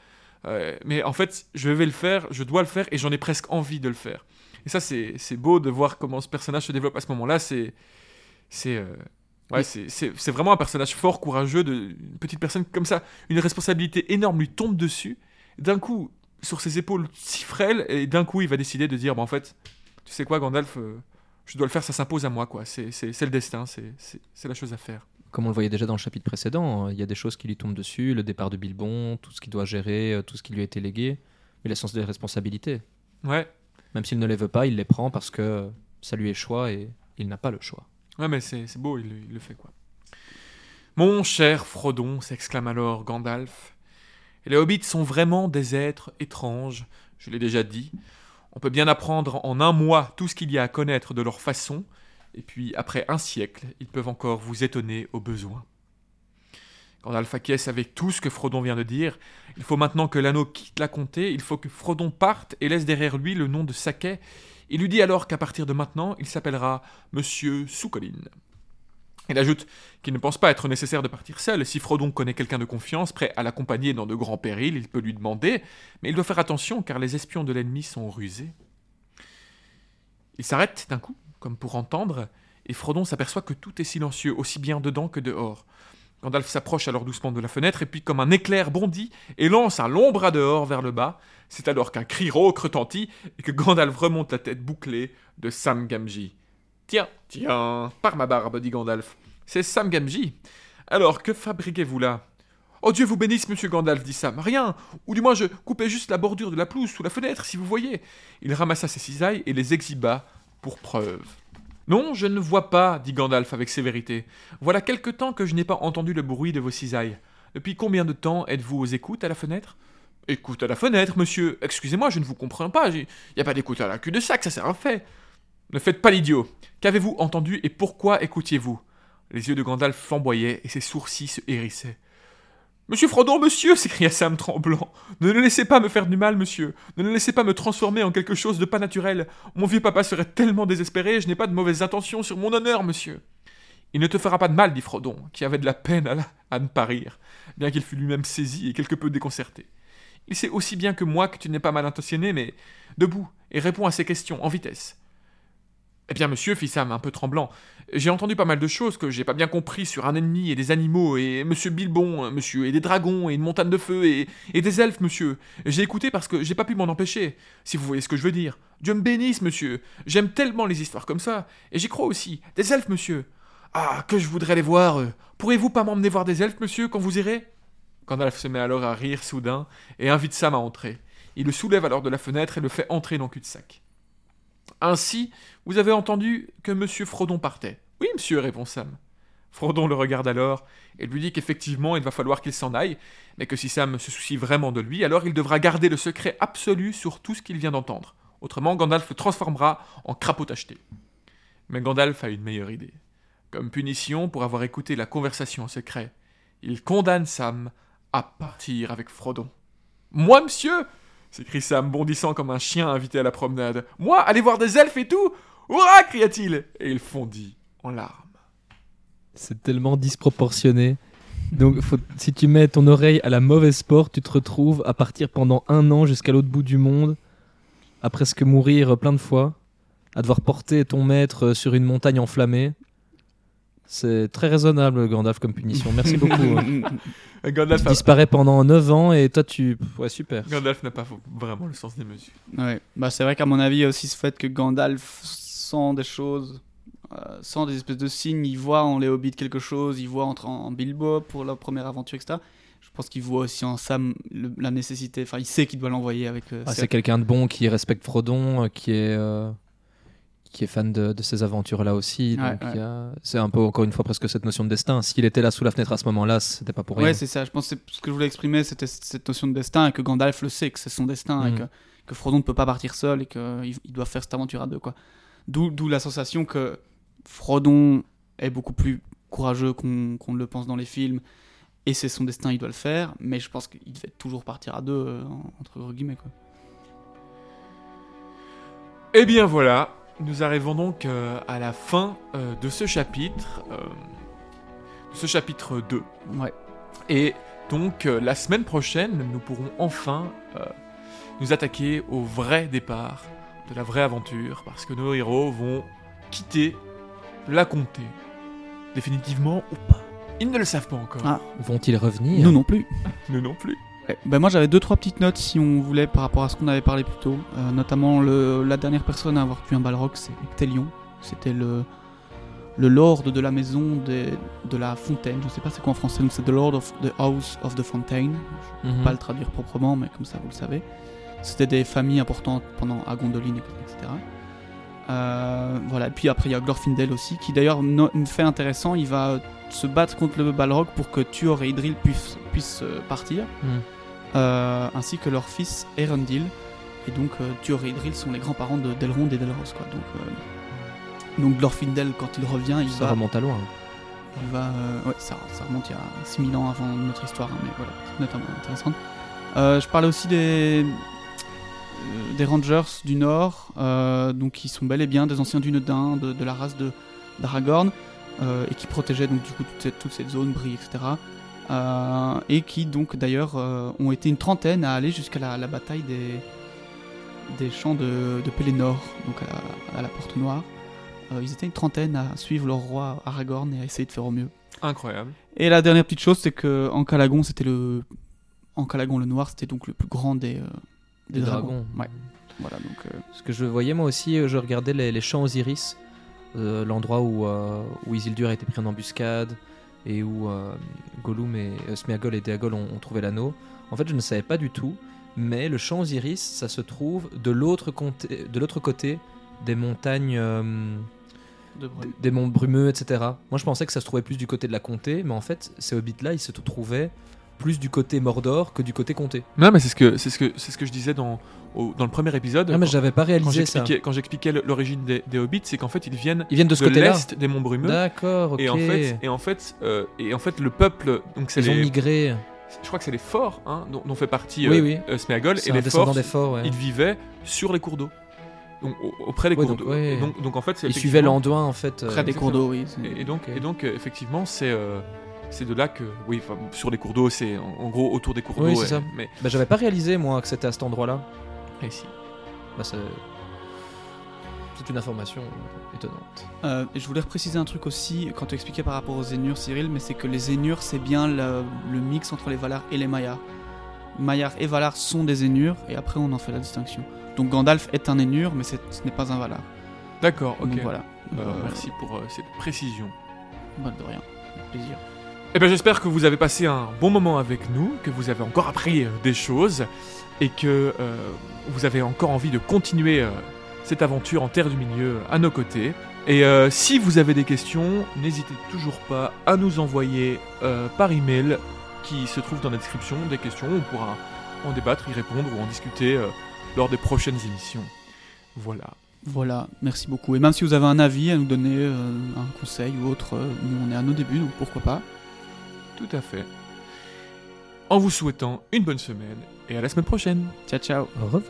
Euh, mais en fait, je vais le faire, je dois le faire, et j'en ai presque envie de le faire. Et ça, c'est beau de voir comment ce personnage se développe à ce moment-là. C'est c'est euh, ouais, c'est- vraiment un personnage fort, courageux, de, une petite personne comme ça. Une responsabilité énorme lui tombe dessus. D'un coup, sur ses épaules si frêles, et d'un coup, il va décider de dire, bah en fait, tu sais quoi, Gandalf, euh, je dois le faire, ça s'impose à moi, quoi. C'est le destin, c'est la chose à faire. Comme on le voyait déjà dans le chapitre précédent, euh, il y a des choses qui lui tombent dessus, le départ de Bilbon, tout ce qu'il doit gérer, euh, tout ce qui lui a été légué, mais il a sens des responsabilités. Ouais, Même s'il ne les veut pas, il les prend parce que ça lui est choix et il n'a pas le choix. Ouais, mais c'est beau, il le fait quoi. Mon cher Frodon, s'exclame alors Gandalf, les hobbits sont vraiment des êtres étranges, je l'ai déjà dit. On peut bien apprendre en un mois tout ce qu'il y a à connaître de leur façon, et puis après un siècle, ils peuvent encore vous étonner au besoin. Gandalf acquiesce avec tout ce que Frodon vient de dire. Il faut maintenant que l'anneau quitte la comté, il faut que Frodon parte et laisse derrière lui le nom de Saquet. Il lui dit alors qu'à partir de maintenant, il s'appellera Monsieur Soucolin. Il ajoute qu'il ne pense pas être nécessaire de partir seul. Si Frodon connaît quelqu'un de confiance, prêt à l'accompagner dans de grands périls, il peut lui demander, mais il doit faire attention car les espions de l'ennemi sont rusés. Il s'arrête d'un coup, comme pour entendre, et Frodon s'aperçoit que tout est silencieux, aussi bien dedans que dehors. Gandalf s'approche alors doucement de la fenêtre, et puis comme un éclair bondit, et lance un long bras dehors vers le bas. C'est alors qu'un cri rauque retentit, et que Gandalf remonte la tête bouclée de Sam Gamgee. Tiens, tiens, par ma barbe, dit Gandalf. C'est Sam Gamgee. Alors, que fabriquez-vous là Oh Dieu vous bénisse, monsieur Gandalf, dit Sam. Rien Ou du moins, je coupais juste la bordure de la pelouse sous la fenêtre, si vous voyez. Il ramassa ses cisailles et les exhiba pour preuve. Non, je ne vois pas, dit Gandalf avec sévérité. Voilà quelque temps que je n'ai pas entendu le bruit de vos cisailles. Depuis combien de temps êtes-vous aux écoutes à la fenêtre? Écoute à la fenêtre, monsieur. Excusez-moi, je ne vous comprends pas. Il n'y a pas d'écoute à la cul de sac, ça sert à fait. Ne faites pas l'idiot. Qu'avez-vous entendu et pourquoi écoutiez-vous? Les yeux de Gandalf flamboyaient et ses sourcils se hérissaient. Monsieur Frodon, monsieur s'écria Sam tremblant. Ne le laissez pas me faire du mal, monsieur. Ne le laissez pas me transformer en quelque chose de pas naturel. Mon vieux papa serait tellement désespéré, je n'ai pas de mauvaises intentions sur mon honneur, monsieur. Il ne te fera pas de mal, dit Frodon, qui avait de la peine à, à ne pas rire, bien qu'il fût lui-même saisi et quelque peu déconcerté. Il sait aussi bien que moi que tu n'es pas mal intentionné, mais debout, et réponds à ces questions, en vitesse. Eh bien, monsieur, fit Sam, un peu tremblant, j'ai entendu pas mal de choses que j'ai pas bien compris sur un ennemi et des animaux, et monsieur Bilbon, monsieur, et des dragons, et une montagne de feu, et, des elfes, monsieur. J'ai écouté parce que j'ai pas pu m'en empêcher, si vous voyez ce que je veux dire. Dieu me bénisse, monsieur. J'aime tellement les histoires comme ça, et j'y crois aussi. Des elfes, monsieur. Ah, que je voudrais les voir. Pourriez-vous pas m'emmener voir des elfes, monsieur, quand vous irez? Gandalf se met alors à rire soudain, et invite Sam à entrer. Il le soulève alors de la fenêtre et le fait entrer dans le cul-de-sac. Ainsi, vous avez entendu que monsieur Frodon partait. Oui, monsieur, répond Sam. Frodon le regarde alors et lui dit qu'effectivement il va falloir qu'il s'en aille, mais que si Sam se soucie vraiment de lui, alors il devra garder le secret absolu sur tout ce qu'il vient d'entendre. Autrement, Gandalf le transformera en crapaud tacheté. Mais Gandalf a une meilleure idée. Comme punition pour avoir écouté la conversation en secret, il condamne Sam à partir avec Frodon. Moi, monsieur s'écrie Sam, bondissant comme un chien invité à la promenade. Moi, aller voir des elfes et tout Hurrah cria-t-il Et il fondit en larmes. C'est tellement disproportionné. Donc, faut- si tu mets ton oreille à la mauvaise porte, tu te retrouves à partir pendant un an jusqu'à l'autre bout du monde, à presque mourir plein de fois, à devoir porter ton maître sur une montagne enflammée. C'est très raisonnable, Gandalf, comme punition. Merci beaucoup. hein. Gandalf, Tu a- disparais pendant 9 ans et toi, tu. Ouais, super. Gandalf n'a pas vraiment le sens des mesures. Ouais, bah c'est vrai qu'à mon avis, il y a aussi ce fait que Gandalf sent des choses, euh, sent des espèces de signes, il voit en les hobbits quelque chose, il voit entre en, en Bilbo pour la première aventure, etc. Je pense qu'il voit aussi en Sam le- la nécessité, enfin il sait qu'il doit l'envoyer avec... euh, Ah, c'est quelqu'un de bon qui respecte Frodon, euh, qui est, euh, qui est fan de, de ces aventures-là aussi. Ouais, donc ouais. il y a- c'est un peu, encore une fois, presque cette notion de destin. S'il était là sous la fenêtre à ce moment-là, c'était pas pour rien. Ouais, c'est ça, je pense que ce que je voulais exprimer, c'était cette notion de destin, et que Gandalf le sait, que c'est son destin, et Mhm. que, que Frodon ne peut pas partir seul, et qu'il il doit faire cette aventure à deux, quoi. D'où d'où la sensation que Frodon est beaucoup plus courageux qu'on qu'on ne le pense dans les films, et c'est son destin, il doit le faire, mais je pense qu'il devait toujours partir à deux, euh, en- entre guillemets, quoi. Eh bien voilà, nous arrivons donc euh, à la fin euh, de ce chapitre, euh, de ce chapitre 2. Ouais. Et donc euh, la semaine prochaine, nous pourrons enfin euh, nous attaquer au vrai départ de la vraie aventure, parce que nos héros vont quitter la comté. Définitivement ou pas. Ils ne le savent pas encore. Ah. Vont-ils revenir? Nous non plus. Nous non plus. Ben moi j'avais deux trois petites notes si on voulait par rapport à ce qu'on avait parlé plus tôt, Euh, notamment le, la dernière personne à avoir tué un Balrog, c'est Ectelion. C'était le le lord de la maison des- de la fontaine. Je sais pas c'est quoi en français, donc c'est the lord of the house of the fountain. Je Mhm. peux pas le traduire proprement, mais comme ça vous le savez. C'était des familles importantes pendant à Gondolin, etc. Euh, voilà. Et puis après il y a Glorfindel aussi, qui d'ailleurs no- fait intéressant. Il va se battre contre le Balrog pour que Tuor et Idril puissent, puissent euh, partir Mhm. Euh, ainsi que leur fils Erendil. Et donc euh, Tuor et Idril sont les grands-parents de Delrond et Delros. Quoi. Donc, euh, donc Glorfindel, quand il revient, il Ça va... remonte à loin. Il va euh, ouais, ça, ça remonte il y a 6000 ans avant notre histoire, hein, mais voilà, notamment intéressant. Euh, je parlais aussi des, euh, des Rangers du Nord, donc qui sont bel et bien des anciens Dunedain, de, de la race de d'Aragorn. et qui protégeaient donc du coup toute cette, toute cette zone, Brie, etc. Euh, et qui donc d'ailleurs euh, ont été une trentaine à aller jusqu'à la, la bataille des, des champs de, de Pélénor, donc à la, à la Porte Noire. Euh, ils étaient une trentaine à suivre leur roi Aragorn et à essayer de faire au mieux. Incroyable. Et la dernière petite chose, c'est que en Calagon, c'était le en Calagon le Noir, c'était donc le plus grand des, euh, des, Des dragons. dragons. Ouais. Voilà donc. euh, Parce que je voyais moi aussi, je regardais les, les champs Osiris, euh, l'endroit où, euh, où Isildur a été pris en embuscade et où euh, Gollum et euh, Sméagol et Déagol ont, ont trouvé l'anneau. En fait, je ne savais pas du tout, mais le champ Osiris, ça se trouve de l'autre comté- de l'autre côté des montagnes, euh, de brume. des- des monts brumeux, etc. Moi, je pensais que ça se trouvait plus du côté de la comté, mais en fait, ces hobbits-là, ils se trouvaient plus du côté Mordor que du côté comté. Non, mais c'est ce que c'est ce que c'est ce que je disais dans au- dans le premier épisode. Non, mais quand- j'avais pas quand réalisé ça. j'expliquais quand j'expliquais l'origine des, des hobbits, c'est qu'en fait ils viennent Ils viennent de ce de côté-là. l'est des monts brumeux. D'accord, ok. Et en fait, et en fait, euh, et en fait, le peuple, donc c'est ils ont les, migré. je crois que c'est les forts, hein, dont, dont fait partie Oui, euh, oui. euh, Sméagol, C'est et les forts, des forts, ouais. ils vivaient sur les cours d'eau, donc au- auprès des Ouais, cours d'eau. ouais. Et donc, donc en fait, c'est Ils suivaient effectivement- l'Anduin en fait. euh, Près des cours d'eau, oui. c'est- Et, et donc, Ok. et donc effectivement, c'est euh, c'est de là que, oui, sur les cours d'eau, c'est en, en gros autour des cours Oui, d'eau. c'est et- ça. Mais Bah, j'avais pas réalisé moi que c'était à cet endroit-là. et si. Bah, c'est... c'est une information étonnante. Euh, et je voulais préciser un truc aussi quand tu expliquais par rapport aux Zénures, Cyril, mais c'est que les Zénures, c'est bien le, le mix entre les Valar et les Maillards. Maillard et Valar sont des Zénures, et après on en fait la distinction. Donc Gandalf est un Énur, mais c'est- ce n'est pas un Valar. D'accord, ok. Donc voilà. Bah, Euh, merci pour euh, cette précision. bah, de rien. Avec plaisir. Eh ben, j'espère que vous avez passé un bon moment avec nous, que vous avez encore appris euh, des choses et que euh, vous avez encore envie de continuer euh, cette aventure en Terre du Milieu à nos côtés. Et si vous avez des questions, n'hésitez toujours pas à nous envoyer par email qui se trouve dans la description des questions. On pourra en débattre, y répondre ou en discuter lors des prochaines émissions. Voilà. Voilà, merci beaucoup. Et même si vous avez un avis à nous donner, un conseil ou autre, nous on est à nos débuts, donc pourquoi pas. Tout à fait. En vous souhaitant une bonne semaine et à la semaine prochaine. Ciao ciao Au revoir.